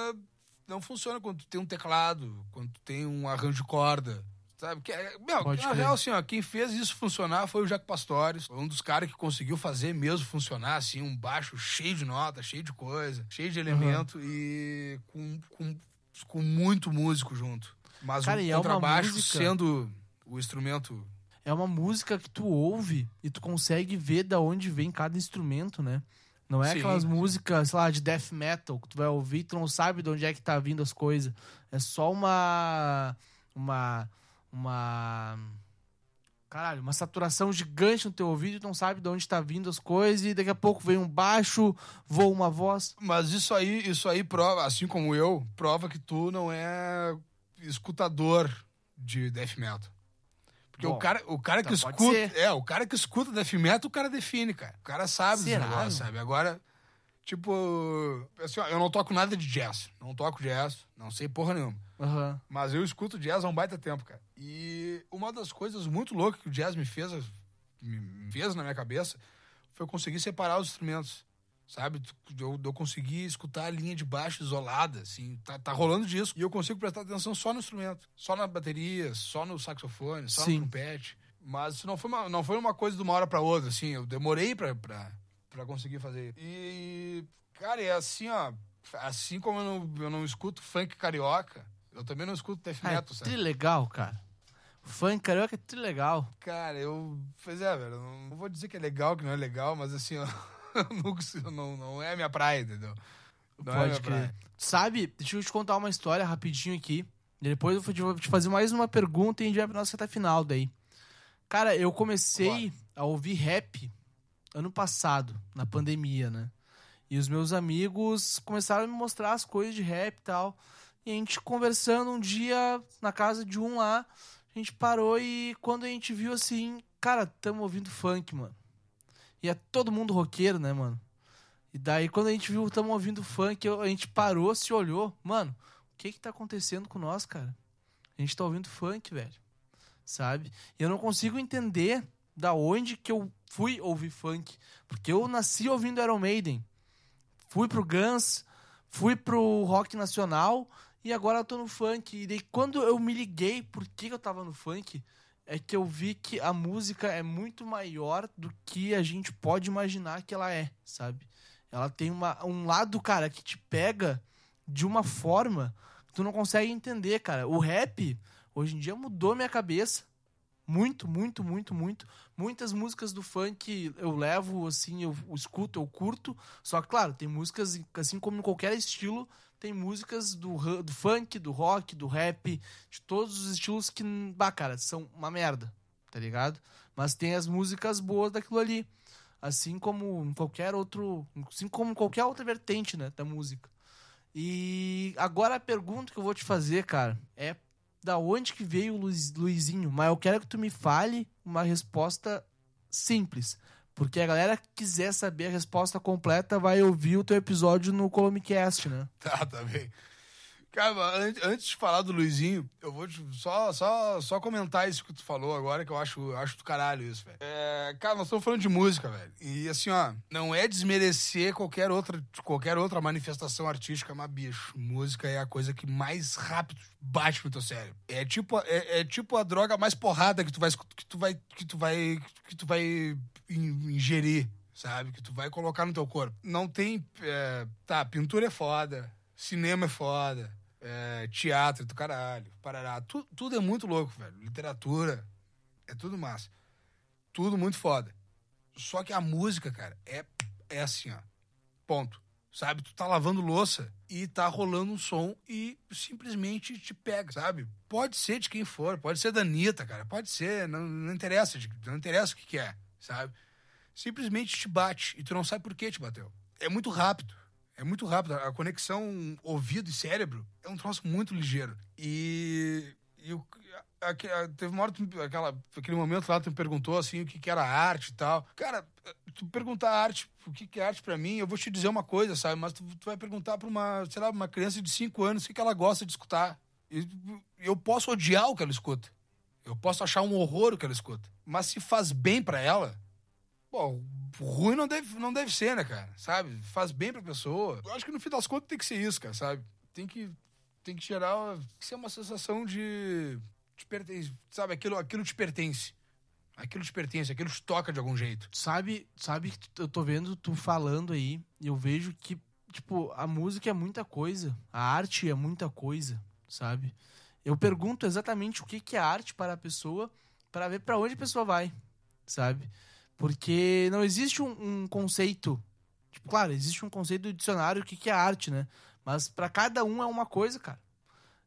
Não funciona quando tu tem um teclado, quando tu tem um arranjo de corda. Sabe? Que é, meu, Pode na crer. real, assim, ó, quem fez isso funcionar foi o Jaco Pastores. Foi um dos caras que conseguiu fazer mesmo funcionar, assim, um baixo cheio de nota, cheio de coisa, cheio de elemento e com, com, com muito músico junto. Mas Cara, o é uma contrabaixo música- sendo o instrumento. É uma música que tu ouve e tu consegue ver da onde vem cada instrumento, né? Não é Sim, aquelas músicas, sei lá, de death metal que tu vai ouvir e tu não sabe de onde é que tá vindo as coisas. É só uma. Uma. Uma. Caralho, uma saturação gigante no teu ouvido tu não sabe de onde tá vindo as coisas e daqui a pouco vem um baixo, voa uma voz. Mas isso aí, isso aí prova, assim como eu, prova que tu não é escutador de death metal. Porque Bom, o cara, o cara que então pode escuta, é, o cara que escuta death metal, o cara define, cara. O cara sabe Será, sabe? Agora, tipo, assim, ó, eu não toco nada de jazz, não toco jazz, não sei porra nenhuma. Aham. Mas eu escuto jazz há um baita tempo, cara. E uma das coisas muito loucas que o jazz me fez, me fez na minha cabeça, foi eu conseguir separar os instrumentos. Sabe? Eu, eu consegui escutar a linha de baixo isolada, assim, tá, tá rolando disco. E eu consigo prestar atenção só no instrumento. Só na bateria, só no saxofone, só Sim. no trompete. Mas isso não foi, uma, não foi uma coisa de uma hora pra outra, assim. Eu demorei pra, pra, pra conseguir fazer. E, cara, é assim, ó. Assim como eu não, eu não escuto funk carioca, eu também não escuto death Ah, é metal, sabe? trilegal, cara. O funk carioca é trilegal. Cara, eu. Pois é, velho. eu Não, vou dizer que é legal, que não é legal, mas assim, ó. não, não, não é a minha praia, entendeu? Não é Pode minha crer. Sabe, deixa eu te contar uma história rapidinho aqui. E depois eu vou te- vou te fazer mais uma pergunta e a gente vai pra nossa reta final daí. Cara, eu comecei a ouvir rap ano passado, na pandemia, né? E os meus amigos começaram a me mostrar as coisas de rap e tal. E a gente conversando um dia na casa de um lá, a gente parou e quando a gente viu assim, cara, tamo ouvindo funk, mano. E é todo mundo roqueiro, né, mano? E daí, quando a gente viu, tamo ouvindo funk, a gente parou, se olhou. Mano, o que que tá acontecendo com nós, cara? A gente tá ouvindo funk, velho. Sabe? E eu não consigo entender da onde que eu fui ouvir funk. Porque eu nasci ouvindo Iron Maiden. Fui pro Guns, fui pro rock nacional e agora eu tô no funk. E daí, quando eu me liguei por que eu tava no funk, é que eu vi que a música é muito maior do que a gente pode imaginar que ela é, sabe? Ela tem uma, um lado, cara, que te pega de uma forma que tu não consegue entender, cara. O rap, hoje em dia, mudou minha cabeça. Muito, muito, muito, muito. Muitas músicas do funk eu levo, assim, eu escuto, eu curto. Só que, claro, tem músicas, assim como em qualquer estilo, tem músicas do, do funk, do rock, do rap, de todos os estilos que, bah, cara, são uma merda, tá ligado? Mas tem as músicas boas daquilo ali. Assim como em qualquer outro. Assim como qualquer outra vertente, né? Da música. E agora a pergunta que eu vou te fazer, cara, é da onde que veio o Luiz- Luizinho? Mas eu quero que tu me fale uma resposta simples. Porque a galera que quiser saber a resposta completa vai ouvir o teu episódio no Colomicast, né? Tá, tá bem. Cara, an- antes de falar do Luizinho, eu vou só, só, só comentar isso que tu falou agora, que eu acho, acho do caralho isso, velho. É, cara, nós estamos falando de música, velho. E assim, ó, não é desmerecer qualquer outra, qualquer outra manifestação artística, mas, bicho, música é a coisa que mais rápido bate no teu cérebro. É tipo, é, é tipo a droga mais porrada que tu vai, que tu vai, que tu vai, que tu vai in- ingerir, sabe? Que tu vai colocar no teu corpo. Não tem, é, tá, pintura é foda, cinema é foda, é, teatro do caralho, parará. Tu, tudo é muito louco, velho. Literatura, é tudo massa. Tudo muito foda. Só que a música, cara, é, é assim, ó. Ponto. Sabe? Tu tá lavando louça e tá rolando um som e simplesmente te pega, sabe? Pode ser de quem for, pode ser da Anitta, cara. Pode ser, não, não interessa, não interessa o que, que é, sabe? Simplesmente te bate e tu não sabe por que te bateu. É muito rápido. É muito rápido. A conexão ouvido e cérebro é um troço muito ligeiro. E, e o, a- a- teve uma hora, tu- aquela, aquele momento lá, tu me perguntou assim o que, que era arte e tal. Cara, tu perguntar arte, o que, que é arte pra mim, eu vou te dizer uma coisa, sabe? Mas tu, tu vai perguntar pra uma, sei lá, uma criança de 5 anos o que, que ela gosta de escutar. E eu posso odiar o que ela escuta. Eu posso achar um horror o que ela escuta. Mas se faz bem pra ela, Pô, ruim não deve, não deve ser, né, cara? Sabe? Faz bem pra pessoa. Eu acho que no fim das contas tem que ser isso, cara, sabe? Tem que, tem que gerar. Tem que ser uma sensação de. de pertence, sabe? Aquilo, aquilo te pertence. Aquilo te pertence, aquilo te toca de algum jeito. Sabe, sabe que eu tô vendo tu falando aí, eu vejo que, tipo, a música é muita coisa, a arte é muita coisa, sabe? Eu pergunto exatamente o que que é arte para a pessoa, para ver para onde a pessoa vai, sabe? Porque não existe um, um conceito, tipo, claro, existe um conceito do dicionário o que que é arte, né? Mas para cada um é uma coisa, cara.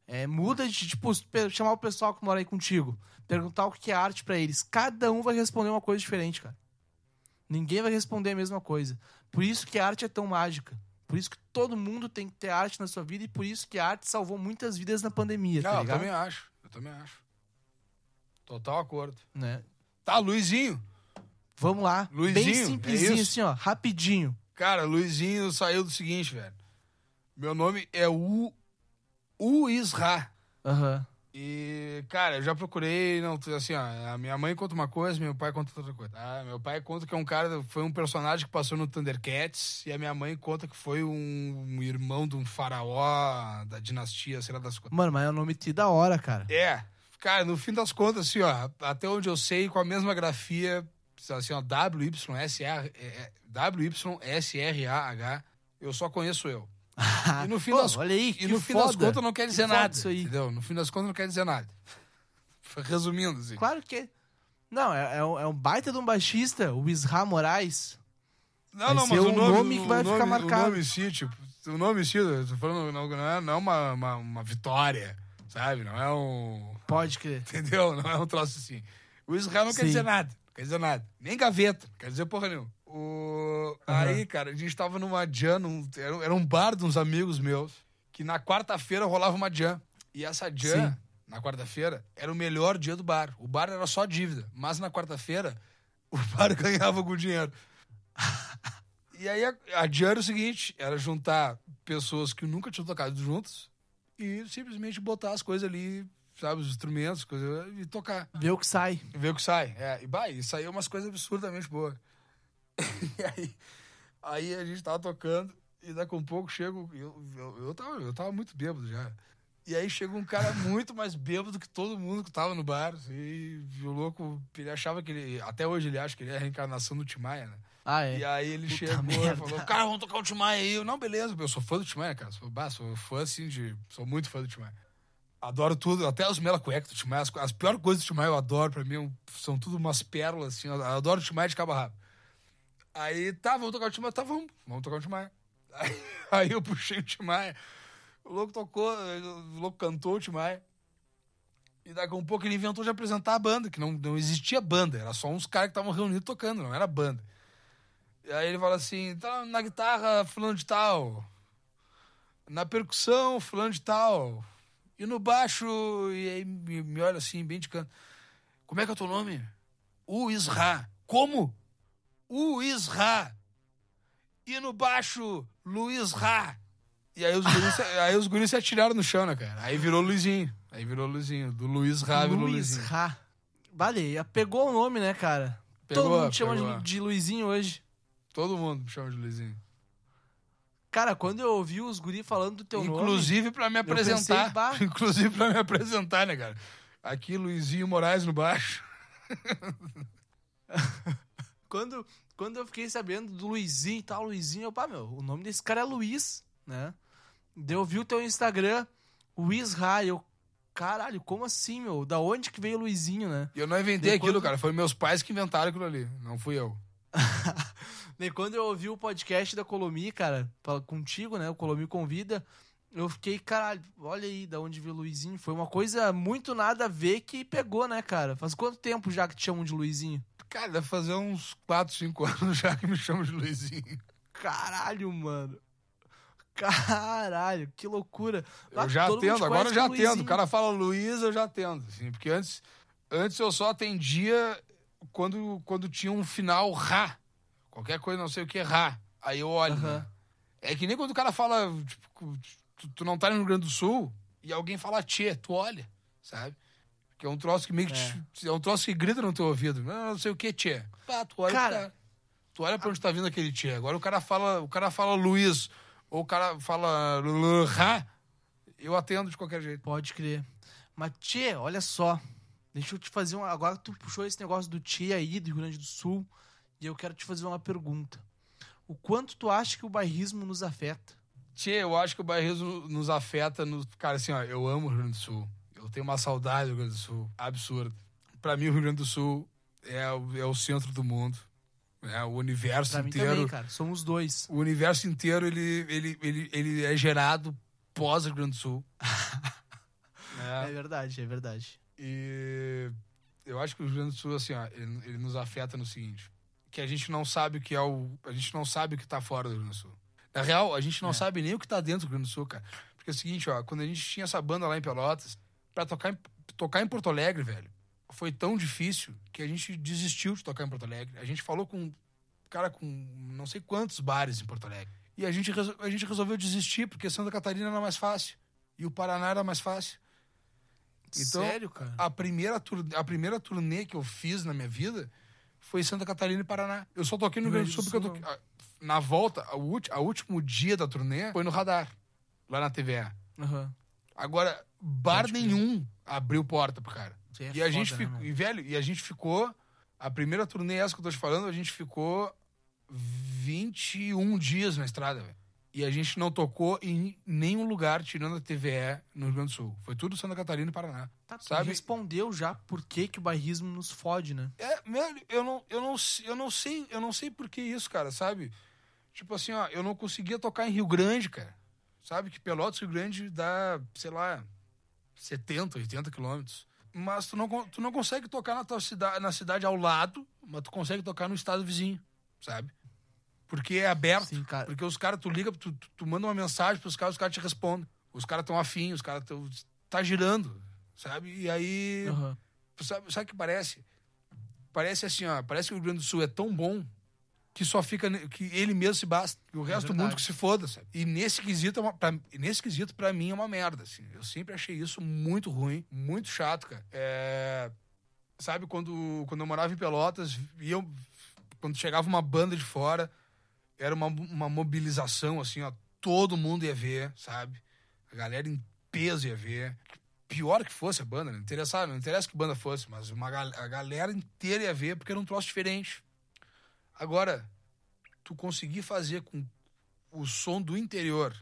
É, muda de, tipo, chamar o pessoal que mora aí contigo, perguntar o que é arte pra eles. Cada um vai responder uma coisa diferente, cara. Ninguém vai responder a mesma coisa. Por isso que a arte é tão mágica. Por isso que todo mundo tem que ter arte na sua vida e por isso que a arte salvou muitas vidas na pandemia, Não, tá eu também acho. Eu também acho. Total acordo. Né? Tá, Luizinho. Vamos lá. Bem Luizinho, é simplesinho isso? assim, ó, rapidinho. Cara, Luizinho saiu do seguinte, velho. Meu nome é U. U Isra. Aham. E, cara, eu já procurei, não, assim, ó, a minha mãe conta uma coisa, meu pai conta outra coisa. tá? meu pai conta que é um cara, foi um personagem que passou no Thundercats, e a minha mãe conta que foi um, um irmão de um faraó da dinastia, sei lá das coisas. Mano, mas é um nome tri da hora, cara. É, cara, no fim das contas, assim, ó, até onde eu sei, com a mesma grafia, assim, ó, WYSR, é, é, WYSRAH, eu só conheço eu. E no fim Pô, das olha aí, e no fim foda. das contas não quer dizer Que nada. isso aí. Entendeu? No fim das contas não quer dizer nada. Resumindo, assim. Claro que. Não, é, é, um, é um baita de um baixista, o Isra Moraes. Não, Vai não, mas o nome, nome que vai o ficar nome- marcado. O nome em si, tipo, o nome em si, eu tô falando, não, não é, não é uma, uma, uma vitória, sabe? Não é um. Pode crer. Entendeu? Não é um troço assim. O Israel não quer Sim. dizer nada. Quer dizer nada. Nem gaveta. Quer dizer porra nenhuma. O... Aí, cara, a gente tava numa jam, num... era, era um bar de uns amigos meus, que na quarta-feira rolava uma jam. E essa jam, Sim. na quarta-feira, era o melhor dia do bar. O bar era só dívida. Mas na quarta-feira, o bar ganhava algum dinheiro. E aí a, a jam era o seguinte, era juntar pessoas que nunca tinham tocado juntos e simplesmente botar as coisas ali, sabe, os instrumentos, coisa, e tocar. Vê o que sai. Ver o que sai. É, e vai, e saiu umas coisas absurdamente boas. e aí, aí a gente tava tocando, e daqui a um pouco chega. o- Eu, eu, eu, tava, eu tava muito bêbado já. E aí chega um cara muito mais bêbado que todo mundo que tava no bar. E o louco, ele achava que ele. Até hoje ele acha que ele é a reencarnação do Timaya, né? Ah, é. E aí ele Puta chegou e merda. falou: Cara, vamos tocar o Timaya aí. Eu, não, beleza, eu sou fã do Timaya, cara. Sou, bah, sou fã assim de. Sou muito fã do Timaya. Adoro tudo, até os Mela Cueca do Timaya. As, as piores coisas do Timaya eu adoro, pra mim são tudo umas pérolas, assim. Eu adoro o Timaya de cabo rabo. Aí, tá, vamos tocar o Timaya. Tá, vamos, vamos tocar o Timaya. Aí, aí eu puxei o Timaya. O louco tocou, o louco cantou o Timaya. E daqui a um pouco ele inventou de apresentar a banda, que não, não existia banda, era só uns caras que estavam reunidos tocando, não era banda. E aí ele fala assim, tá na guitarra, fulano de tal. Na percussão, fulano de tal. E no baixo, e aí me, me olha assim, bem de canto. Como é que é o teu nome? O Isra. Como? O Isra. E no baixo, Luiz Ra. E aí os guris, se- aí os guris se atiraram no chão, né, cara? Aí virou Luizinho. Aí virou Luizinho. Do Luiz Ra virou Luiz Luizinho. Ra. Vale, pegou o nome, né, cara? Pegou, Todo mundo chama pegou. de, de Luizinho hoje. Todo mundo me chama de Luizinho. Cara, quando eu ouvi os guri falando do teu nome... Inclusive pra me pensei, apresentar. bah. Inclusive pra me apresentar, né, cara? Aqui, Luizinho Moraes no baixo. Quando, quando eu fiquei sabendo do Luizinho e tal, Luizinho, eu, pá, meu, o nome desse cara é Luiz, né? Daí eu vi o teu Instagram, Luiz Ra, eu, caralho, como assim, meu? Da onde que veio o Luizinho, né? E eu não inventei aquilo, cara. Foi meus pais que inventaram aquilo ali. Não fui eu. Daí quando eu ouvi o podcast da Colomi, cara, contigo, né? O Colomi convida, eu fiquei, caralho, olha aí da onde veio o Luizinho. Foi uma coisa muito nada a ver que pegou, né, cara? Faz quanto tempo já que te chamam de Luizinho? Cara, deve fazer uns 4, 5 anos já que me chamam de Luizinho. Caralho, mano. Caralho, que loucura. Eu Ah, já atendo, agora eu já atendo. O cara fala Luiz, eu já atendo. Assim, porque antes, antes eu só atendia quando, quando tinha um final Rá. Qualquer coisa, não sei o que, Rá. Aí eu olho. Aham. né? É que nem quando o cara fala, tipo, tu, tu não tá no Rio Grande do Sul e alguém fala tchê, tu olha, sabe? Que é um troço que meio que. te- É, um troço que grita no teu ouvido. Não, não sei o que, tchê. Pá, tu olha Cara, cara. Tu olha pra onde tá vindo aquele tchê. Agora o cara fala, o cara fala Luiz, ou o cara fala Rá, eu atendo de qualquer jeito. Pode crer. Mas, Tchê, olha só. Deixa eu te fazer uma. Agora tu puxou esse negócio do Tchê aí, do Rio Grande do Sul. E eu quero te fazer uma pergunta. O quanto tu acha que o bairrismo nos afeta? Tchê, eu acho que o bairrismo nos afeta. No... Cara, assim, ó, eu amo o Rio Grande do Sul. Eu tenho uma saudade do Rio Grande do Sul. Absurdo. Pra mim, o Rio Grande do Sul é, o- é o centro do mundo. É o universo Pra mim inteiro. também, cara. Somos dois. O universo inteiro, ele, ele, ele, ele é gerado pós Rio Grande do Sul. É é. verdade, é verdade. E eu acho que o Rio Grande do Sul, assim, ó, ele, ele nos afeta no seguinte. Que a gente não sabe o que é o... A gente não sabe o que tá fora do Rio Grande do Sul. Na real, a gente não É. sabe nem o que tá dentro do Rio Grande do Sul, cara. Porque é o seguinte, ó, quando a gente tinha essa banda lá em Pelotas, pra tocar em, tocar em Porto Alegre, velho, foi tão difícil que a gente desistiu de tocar em Porto Alegre. A gente falou com cara com não sei quantos bares em Porto Alegre. E a gente, a gente resolveu desistir porque Santa Catarina era mais fácil. E o Paraná era mais fácil. Então, Sério, cara? A primeira, a primeira turnê que eu fiz na minha vida foi Santa Catarina e Paraná. Eu só toquei no Rio Grande do Sul porque eu toquei. Na volta, o último dia da turnê foi no radar, lá na TVA. Aham. Agora, bar nenhum abriu porta pro cara. É e a gente foda, né, ficou. e, velho, e a gente ficou. A primeira turnê, essa que eu tô te falando, a gente ficou 21 dias na estrada, velho. E a gente não tocou em nenhum lugar tirando a TVE no Rio Grande do Sul. Foi tudo Santa Catarina e Paraná. Tá, sabe? respondeu já por que, que o bairrismo nos fode, né? É, eu não, eu não, eu não sei, eu não sei por que isso, cara, sabe? Tipo assim, ó, eu não conseguia tocar em Rio Grande, cara. Sabe que Pelotas, Rio Grande dá, sei lá, 70, 80 quilômetros. Mas tu não, tu não consegue tocar na tua cidade, na cidade ao lado, mas tu consegue tocar no estado vizinho, sabe? Porque é aberto. Sim, cara. Porque os caras, tu liga, tu, tu, tu manda uma mensagem pros caras, os caras te respondem. Os caras estão afim, os caras estão. Tá girando, sabe? E aí. Aham. Sabe, sabe o que parece? Parece assim, ó. Parece que o Rio Grande do Sul é tão bom que só fica. que ele mesmo se basta. E o resto do verdade. mundo que se foda, sabe? E nesse quesito, é uma, pra, nesse quesito, pra mim, é uma merda, assim. Eu sempre achei isso muito ruim, muito chato, cara. É, Sabe, quando, quando eu morava em Pelotas, iam, quando chegava uma banda de fora, era uma, uma mobilização, assim, ó. Todo mundo ia ver, sabe? A galera em peso ia ver. Pior que fosse a banda, não interessava, não interessa que banda fosse, mas uma, a galera inteira ia ver porque era um troço diferente. Agora, tu conseguir fazer com o som do interior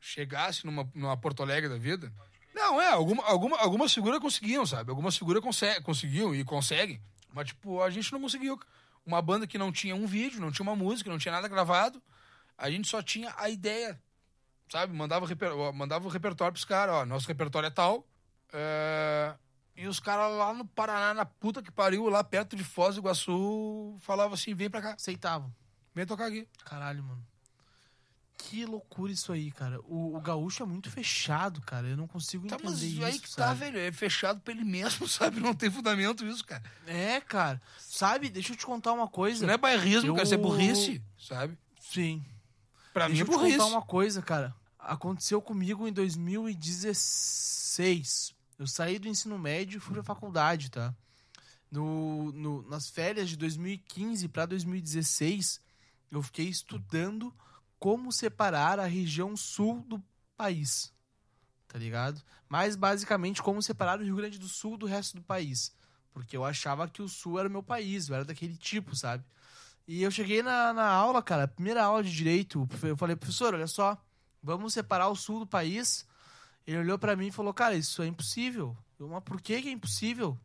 chegasse numa, numa Porto Alegre da vida. Não, é, alguma, alguma, algumas figuras conseguiam, sabe? Algumas figuras conse conseguiam e conseguem. Mas, tipo, a gente não conseguiu. Uma banda que não tinha um vídeo, não tinha uma música, não tinha nada gravado. A gente só tinha a ideia, sabe? Mandava, o reper- mandava o repertório pros caras, ó, nosso repertório é tal. é, E os caras lá no Paraná, na puta que pariu, lá perto de Foz do Iguaçu, falavam assim, vem pra cá, Aceitavam. vem tocar aqui. Caralho, mano. Que loucura isso aí, cara. O, o gaúcho é muito fechado, cara. Eu não consigo Tá, entender mas isso. aí que tá, sabe? velho. É fechado pra ele mesmo, sabe? Não tem fundamento isso, cara. É, cara. Sabe, deixa eu te contar uma coisa. Isso não é bairrismo, Eu- cara. Isso é burrice, sabe? Sim. Pra Deixa mim é eu te burrice. contar uma coisa, cara. Aconteceu comigo em 2016. Eu saí do ensino médio e fui pra faculdade, tá? No, no- nas férias de 2015 pra 2016, eu fiquei estudando como separar a região sul do país. Tá ligado? Mais basicamente, como separar o Rio Grande do Sul do resto do país. Porque eu achava que o sul era o meu país, eu era daquele tipo, sabe? E eu cheguei na, na aula, cara, primeira aula de direito, eu falei, professor, olha só, vamos separar o sul do país. Ele olhou pra mim e falou, cara, isso é impossível. Eu, mas por que, que é impossível?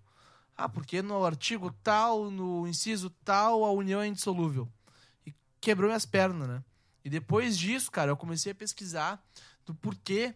Ah, porque no artigo tal, no inciso tal, a união é indissolúvel. E quebrou minhas pernas, né? E depois disso, cara, eu comecei a pesquisar do porquê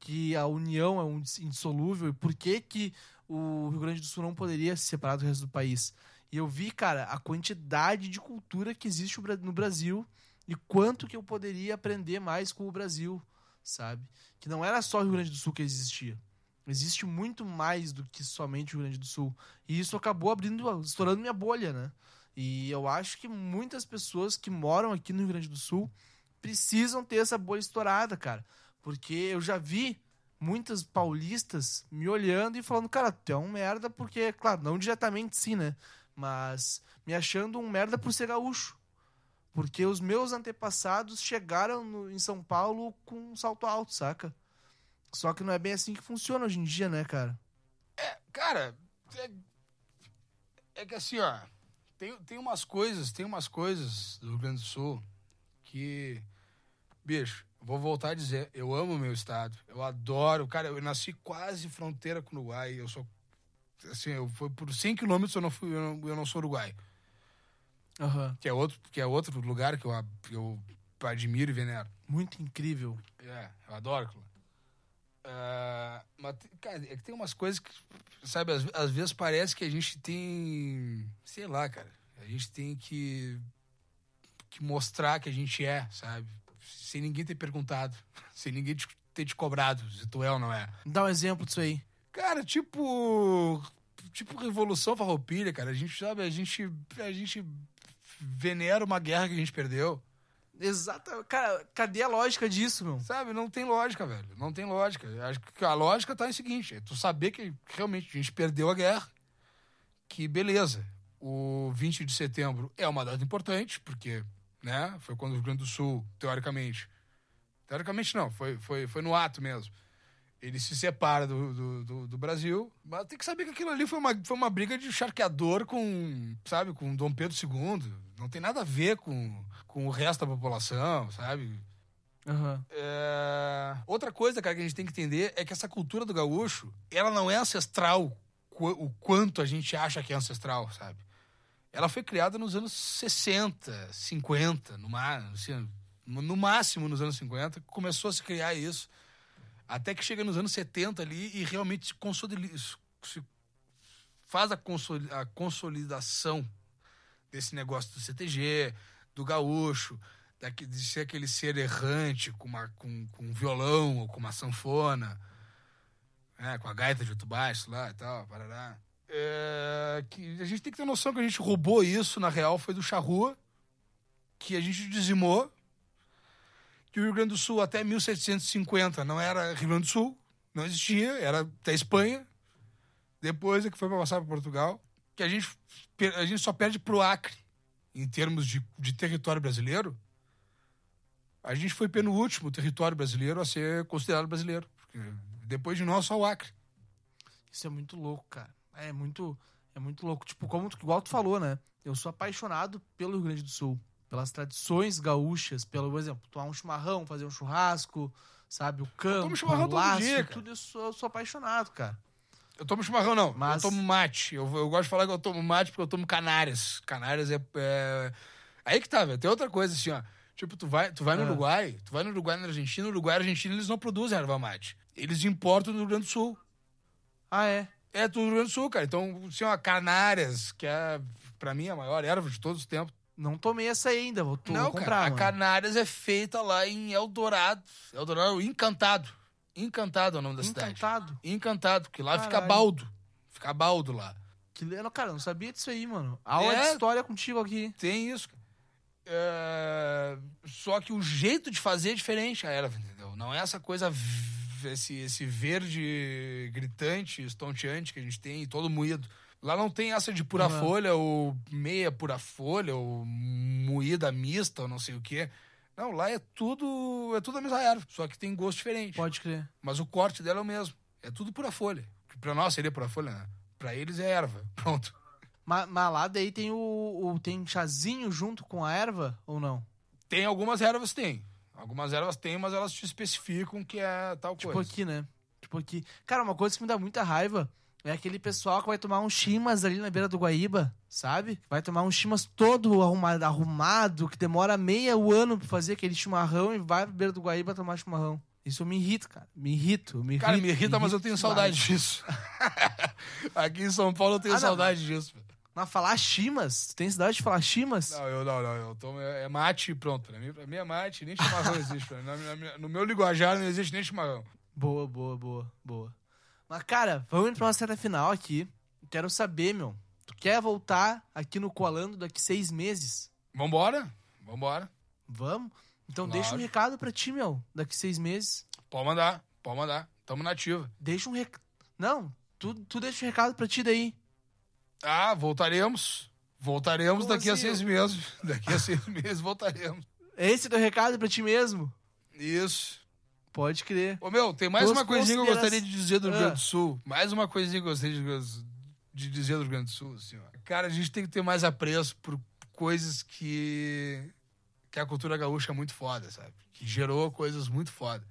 que a união é um indissolúvel e por que que o Rio Grande do Sul não poderia se separar do resto do país. E eu vi, cara, a quantidade de cultura que existe no Brasil e quanto que eu poderia aprender mais com o Brasil, sabe? Que não era só o Rio Grande do Sul que existia. Existe muito mais do que somente o Rio Grande do Sul. E isso acabou abrindo, estourando minha bolha, né? E eu acho que muitas pessoas que moram aqui no Rio Grande do Sul precisam ter essa bolha estourada, cara. Porque eu já vi muitas paulistas me olhando e falando, cara, tu é um merda porque, claro, não diretamente sim, né? Mas me achando um merda por ser gaúcho. Porque os meus antepassados chegaram no, em São Paulo com um salto alto, saca? Só que não é bem assim que funciona hoje em dia, né, cara? É, cara, é, é que assim, ó, tem, tem umas coisas, tem umas coisas do Rio Grande do Sul que, bicho, vou voltar a dizer, eu amo o meu estado, eu adoro, cara, eu nasci quase fronteira com o Uruguai, eu sou, assim, eu fui por 100 quilômetros eu não fui, eu não, eu não sou uruguai, Aham. que é outro, que é outro lugar que eu, eu admiro e venero. Muito incrível. É, eu adoro aquilo. É, mas, cara, é que tem umas coisas que, sabe, às, às vezes parece que a gente tem. Sei lá, cara. A gente tem que, que mostrar que a gente é, sabe? Sem ninguém ter perguntado. Sem ninguém te- ter te cobrado se tu é ou não é. Dá um exemplo disso aí. Cara, tipo. Tipo Revolução Farroupilha, cara. A gente, sabe, a gente. A gente venera uma guerra que a gente perdeu. Exato. Cara, cadê a lógica disso, meu? Sabe, não tem lógica, velho. Não tem lógica. Acho que a lógica tá em seguinte: é tu saber que realmente a gente perdeu a guerra. Que beleza. O 20 de setembro é uma data importante, porque, né, foi quando o Rio Grande do Sul, teoricamente. Teoricamente não, foi, foi, foi no ato mesmo. Ele se separa do, do, do, do Brasil, mas tem que saber que aquilo ali foi uma, foi uma briga de charqueador com, sabe, com Dom Pedro II. Não tem nada a ver com, com o resto da população, sabe? Aham. É, Outra coisa, cara, que a gente tem que entender é que essa cultura do gaúcho, ela não é ancestral o quanto a gente acha que é ancestral, sabe? Ela foi criada nos anos 60, 50, no, ma- assim, no no máximo nos anos 50, começou a se criar isso. Até que chega nos anos 70 ali e realmente se consolida, se faz a, consoli- a consolidação desse negócio do CTG, do gaúcho, de ser aquele ser errante com, uma, com, com um violão ou com uma sanfona, né, com a gaita de outro baixo lá e tal, parará. É, que a gente tem que ter noção que a gente roubou isso, na real, foi do charrua, que a gente dizimou, que o Rio Grande do Sul até 1750 não era Rio Grande do Sul, não existia, era da Espanha, depois é que foi para passar para Portugal, que a gente, a gente só perde pro Acre em termos de, de território brasileiro. A gente foi penúltimo território brasileiro a ser considerado brasileiro. Porque depois de nós, só o Acre. Isso é muito louco, cara. É muito, é muito louco. Tipo, como igual tu falou, né? Eu sou apaixonado pelo Rio Grande do Sul, pelas tradições gaúchas, pelo por exemplo, tomar um chimarrão, fazer um churrasco, sabe, o campo, chimarrão o todo laço, dia, tudo isso eu sou apaixonado, cara. Eu tomo chimarrão, não. Mas- Eu tomo mate. Eu, eu gosto de falar que eu tomo mate porque eu tomo canárias. Canárias é. é- Aí que tá, velho. Tem outra coisa assim, ó. Tipo, tu vai, tu vai no Ah. Uruguai, tu vai no Uruguai na Argentina, no Uruguai e na Argentina eles não produzem erva mate. Eles importam do Rio Grande do Sul. Ah, é? É do Rio Grande do Sul, cara. Então, assim, ó, Canárias, que é, pra mim, a maior erva de todos os tempos. Não tomei essa aí ainda, vou, não, comprar, cara, a mano. Canárias é feita lá em Eldorado. Eldorado, Encantado. Encantado é o nome da cidade. Encantado. Encantado, porque lá fica Caralho. baldo. Fica baldo lá. Que legal, cara, eu não sabia disso aí, mano. Aula É. de história contigo aqui. Tem isso. É, Só que o jeito de fazer é diferente a erva, entendeu? Não é essa coisa, esse, esse verde gritante, estonteante que a gente tem, todo moído. Lá não tem essa de pura Aham. folha, ou meia pura folha, ou moída mista, ou não sei o quê. Não, lá é tudo, é tudo a mesma erva, só que tem gosto diferente. Pode crer. Mas o corte dela é o mesmo. É tudo pura folha. Que pra nós seria pura folha, né? Pra eles é erva. Pronto. Mas, mas lá daí tem o, o- tem chazinho junto com a erva ou não? Tem algumas ervas, tem. Algumas ervas tem, mas elas te especificam que é tal Tipo coisa. aqui, né? Tipo aqui. Cara, uma coisa que me dá muita raiva é aquele pessoal que vai tomar um chimas ali na beira do Guaíba, sabe? Vai tomar um chimas todo arrumado, arrumado que demora meio ano pra fazer aquele chimarrão e vai pra beira do Guaíba tomar chimarrão. Isso me irrita, cara. Me irrito, me Cara, me irrita, mas eu tenho saudade disso. Aqui em São Paulo eu tenho Ah, não. saudade disso. velho. Mas falar chimas? Tu tem cidade de falar chimas? Não, eu não, não. Eu tomo, é é mate e pronto. Pra mim, pra mim é mate, nem chimarrão existe. Pra mim. No meu linguajar não existe nem chimarrão. Boa, boa, boa, boa. Mas, cara, vamos indo pra uma certa final aqui. Quero saber, meu. Tu quer voltar aqui no Colando daqui seis meses? Vambora? Vambora. Vamos? Então Claro. deixa um recado pra ti, meu. Daqui seis meses. Pode mandar, pode mandar. Tamo na ativa. Deixa um recado. Não, tu, tu deixa um recado pra ti daí. Ah, voltaremos. Voltaremos Como daqui a assim? seis meses. Daqui a seis meses voltaremos. Esse é teu recado pra ti mesmo? Isso. Pode crer. Ô, meu, tem mais Tuas uma coisinha que eu gostaria de dizer do Rio Ah. Grande do Sul. Mais uma coisinha que eu gostaria de, de dizer do Rio Grande do Sul, assim, ó. Cara, a gente tem que ter mais apreço por coisas que... Que a cultura gaúcha é muito foda, sabe? Que gerou coisas muito foda.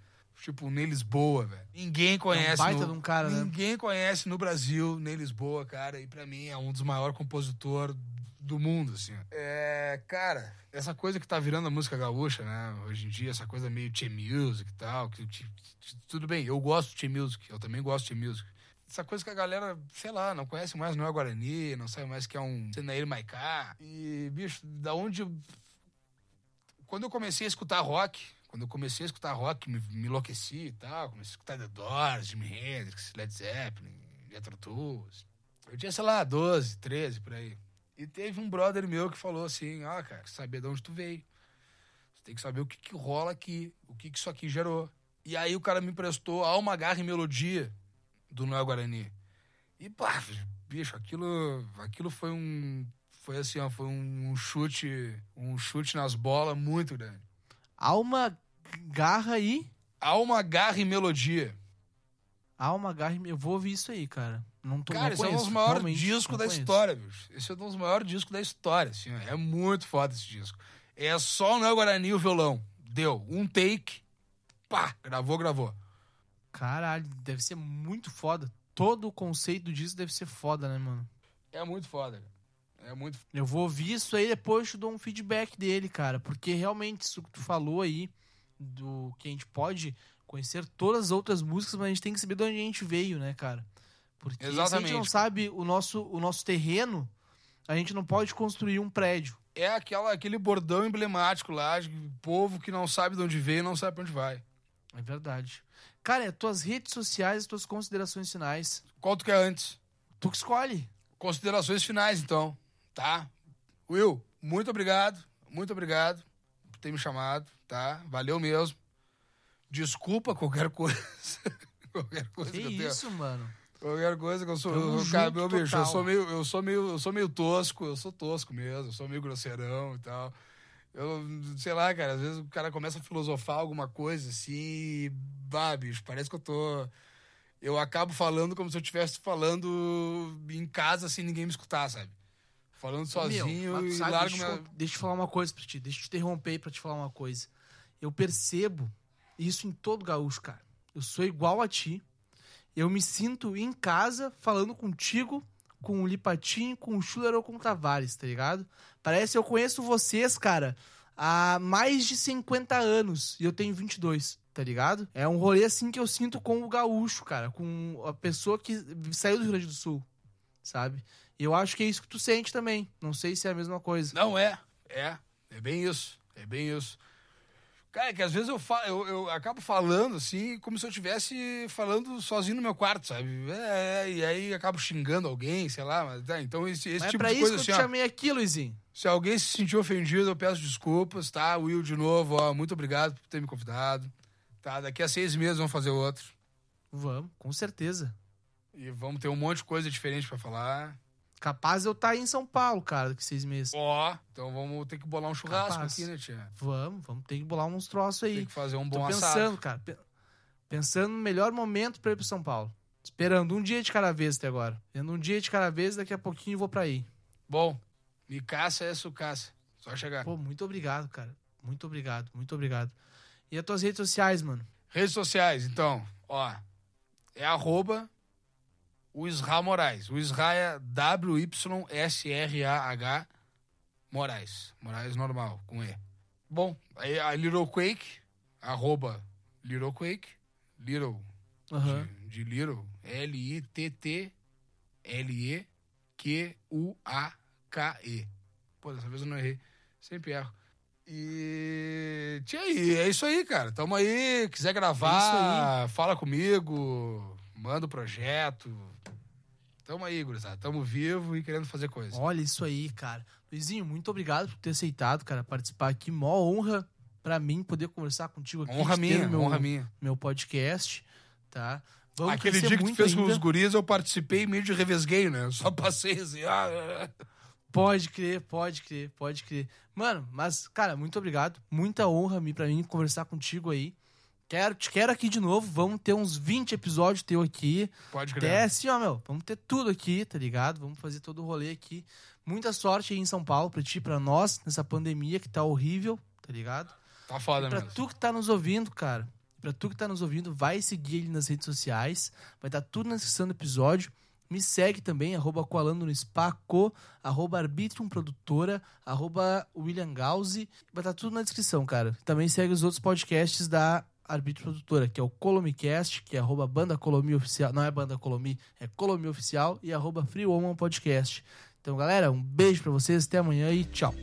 Tipo, Ney Lisboa, velho. Ninguém conhece... baita no... de um cara, né? Ninguém conhece no Brasil Ney Lisboa, cara. E pra mim é um dos maiores compositores do mundo, assim. É, cara, essa coisa que tá virando a música gaúcha, né? Hoje em dia, essa coisa meio Che Music e tal. Que, que- que- tudo bem, eu gosto de Che Music, eu também gosto de Che Music. Essa coisa que a galera, sei lá, não conhece mais, não é Guarani, não sabe mais que é um Senair Maiká. E, bicho, da onde. eu- Quando eu comecei a escutar rock, quando eu comecei a escutar rock, me, me enlouqueci e tal, comecei a escutar The Doors, Jimi Hendrix, Led Zeppelin, Jethro Tull. Eu tinha, sei lá, 12, 13, por aí. E teve um brother meu que falou assim, ah, cara, saber de onde tu veio. Você tem que saber o que, que rola aqui, o que, que isso aqui gerou. E aí o cara me emprestou Alma, Garra e Melodia do Noel Guarani. E pá, bicho, aquilo, aquilo foi um. Foi assim, ó, foi um chute. Um chute nas bolas muito grande. Alma, garra e. Alma, Garra e Melodia. Alma, garra e. Eu vou ouvir isso aí, cara. Não tô Cara, não esse é um dos maiores discos da história, bicho. Esse é um dos maiores discos da história, assim. É muito foda esse disco. É só o Noel Guarani e o violão. Deu. Um take. Pá, gravou, gravou. Caralho, deve ser muito foda. Todo o conceito disso deve ser foda, né, mano? É muito foda, cara. É muito Eu vou ouvir isso aí depois eu te dou um feedback dele, cara. Porque realmente, isso que tu falou aí, do que a gente pode conhecer todas as outras músicas, mas a gente tem que saber de onde a gente veio, né, cara? Porque se a gente Exatamente. não sabe o nosso, o nosso terreno, a gente não pode construir um prédio. É aquela, aquele bordão emblemático lá, de povo que não sabe de onde veio e não sabe pra onde vai. É verdade. Cara, é tuas redes sociais, tuas considerações finais. Qual tu quer antes? Tu que escolhe. Considerações finais, então. Tá? Will, muito obrigado. Muito obrigado ter me chamado, tá? Valeu mesmo. Desculpa qualquer coisa. qualquer coisa Que que, eu isso, mano. Qualquer coisa que eu sou. Tamo Eu, cara, meu bicho, eu sou meio. Eu sou meio. Eu sou meio tosco, eu sou tosco mesmo, eu sou meio grosseirão e tal. Eu, sei lá, cara, às vezes o cara começa a filosofar alguma coisa assim e. Bah, bicho, parece que eu tô. Eu acabo falando como se eu estivesse falando em casa sem ninguém me escutar, sabe? Falando sozinho Meu, e sabe, largo deixa, minha. eu, deixa eu falar uma coisa pra ti. Deixa eu te interromper pra te falar uma coisa. Eu percebo isso em todo gaúcho, cara. Eu sou igual a ti. Eu me sinto em casa falando contigo, com o Lipatinho, com o Schuller ou com o Tavares, tá ligado? Parece que eu conheço vocês, cara, há mais de 50 anos e eu tenho 22, tá ligado? É um rolê assim que eu sinto com o gaúcho, cara, com a pessoa que saiu do Rio Grande do Sul, sabe? E eu acho que é isso que tu sente também. Não sei se é a mesma coisa. Não é, é. É bem isso. É bem isso. Cara, é que às vezes eu, fa eu, eu acabo falando assim, como se eu estivesse falando sozinho no meu quarto, sabe? É, e aí acabo xingando alguém, sei lá. Mas, tá, então esse, esse Mas é tipo pra de isso coisa que assim, eu te ó, chamei aqui, Luizinho. Se alguém se sentiu ofendido, eu peço desculpas, tá? Will, de novo, ó, muito obrigado por ter me convidado. Tá? Daqui a seis meses vamos fazer outro. Vamos, com certeza. E vamos ter um monte de coisa diferente pra falar. Capaz eu estar aí em São Paulo, cara, daqui seis meses. Ó, então vamos ter que bolar um churrasco Capaz. aqui, né, tia? Vamos, vamos ter que bolar uns troços aí. Tem que fazer um Tô bom pensando, assado. cara. pe- Pensando no melhor momento pra ir pro São Paulo. Esperando um dia de cada vez até agora. Tendo um dia de cada vez, daqui a pouquinho eu vou pra aí. Bom, me caça é sucaça. Só chegar. Pô, muito obrigado, cara. Muito obrigado, muito obrigado. E as tuas redes sociais, mano? Redes sociais, então, ó. É arroba o Isra Moraes. O Isra é W-Y-S-R-A-H Moraes. Moraes normal, com E. Bom, aí a Little Quake, arroba Little Quake. Little, Aham. de, de Little, L-I-T-T-L-E Q-U-A-K-E. Pô, dessa vez eu não errei. Sempre erro. E. Tia aí, é isso aí, cara. Tamo aí. Quiser gravar, É fala comigo, manda o projeto. Tamo aí, gurizada. Tamo vivo e querendo fazer coisa. Olha isso aí, cara. Luizinho, muito obrigado por ter aceitado, cara, participar aqui. Mó honra pra mim poder conversar contigo aqui. Honra minha, meu, honra minha. meu podcast, tá? Vamos Aquele dia que tu fez com ainda. os guris, eu participei meio de revesgueio, né? Eu só passei assim. Ah, ah. Pode crer, pode crer, pode crer. Mano, mas, cara, muito obrigado. Muita honra pra mim conversar contigo aí. Quero, te quero aqui de novo. Vamos ter uns 20 episódios teu aqui. Pode crer. assim, ó, meu. Vamos ter tudo aqui, tá ligado? Vamos fazer todo o rolê aqui. Muita sorte aí em São Paulo pra ti, pra nós, nessa pandemia que tá horrível, tá ligado? Tá foda Pra mesmo. tu que tá nos ouvindo, cara. Pra tu que tá nos ouvindo, vai seguir ele nas redes sociais. Vai estar tudo na descrição do episódio. Me segue também, arroba Coalando no Spaco, arroba Arbitrium Produtora, arroba William Gauzi. Vai estar tudo na descrição, cara. Também segue os outros podcasts da Arbitrium Produtora, que é o Colomicast, que é arroba Banda Colomi Oficial. Não é Banda Colomi, é Colomi Oficial e arroba Free Woman Podcast. Então, galera, um beijo pra vocês, até amanhã e tchau.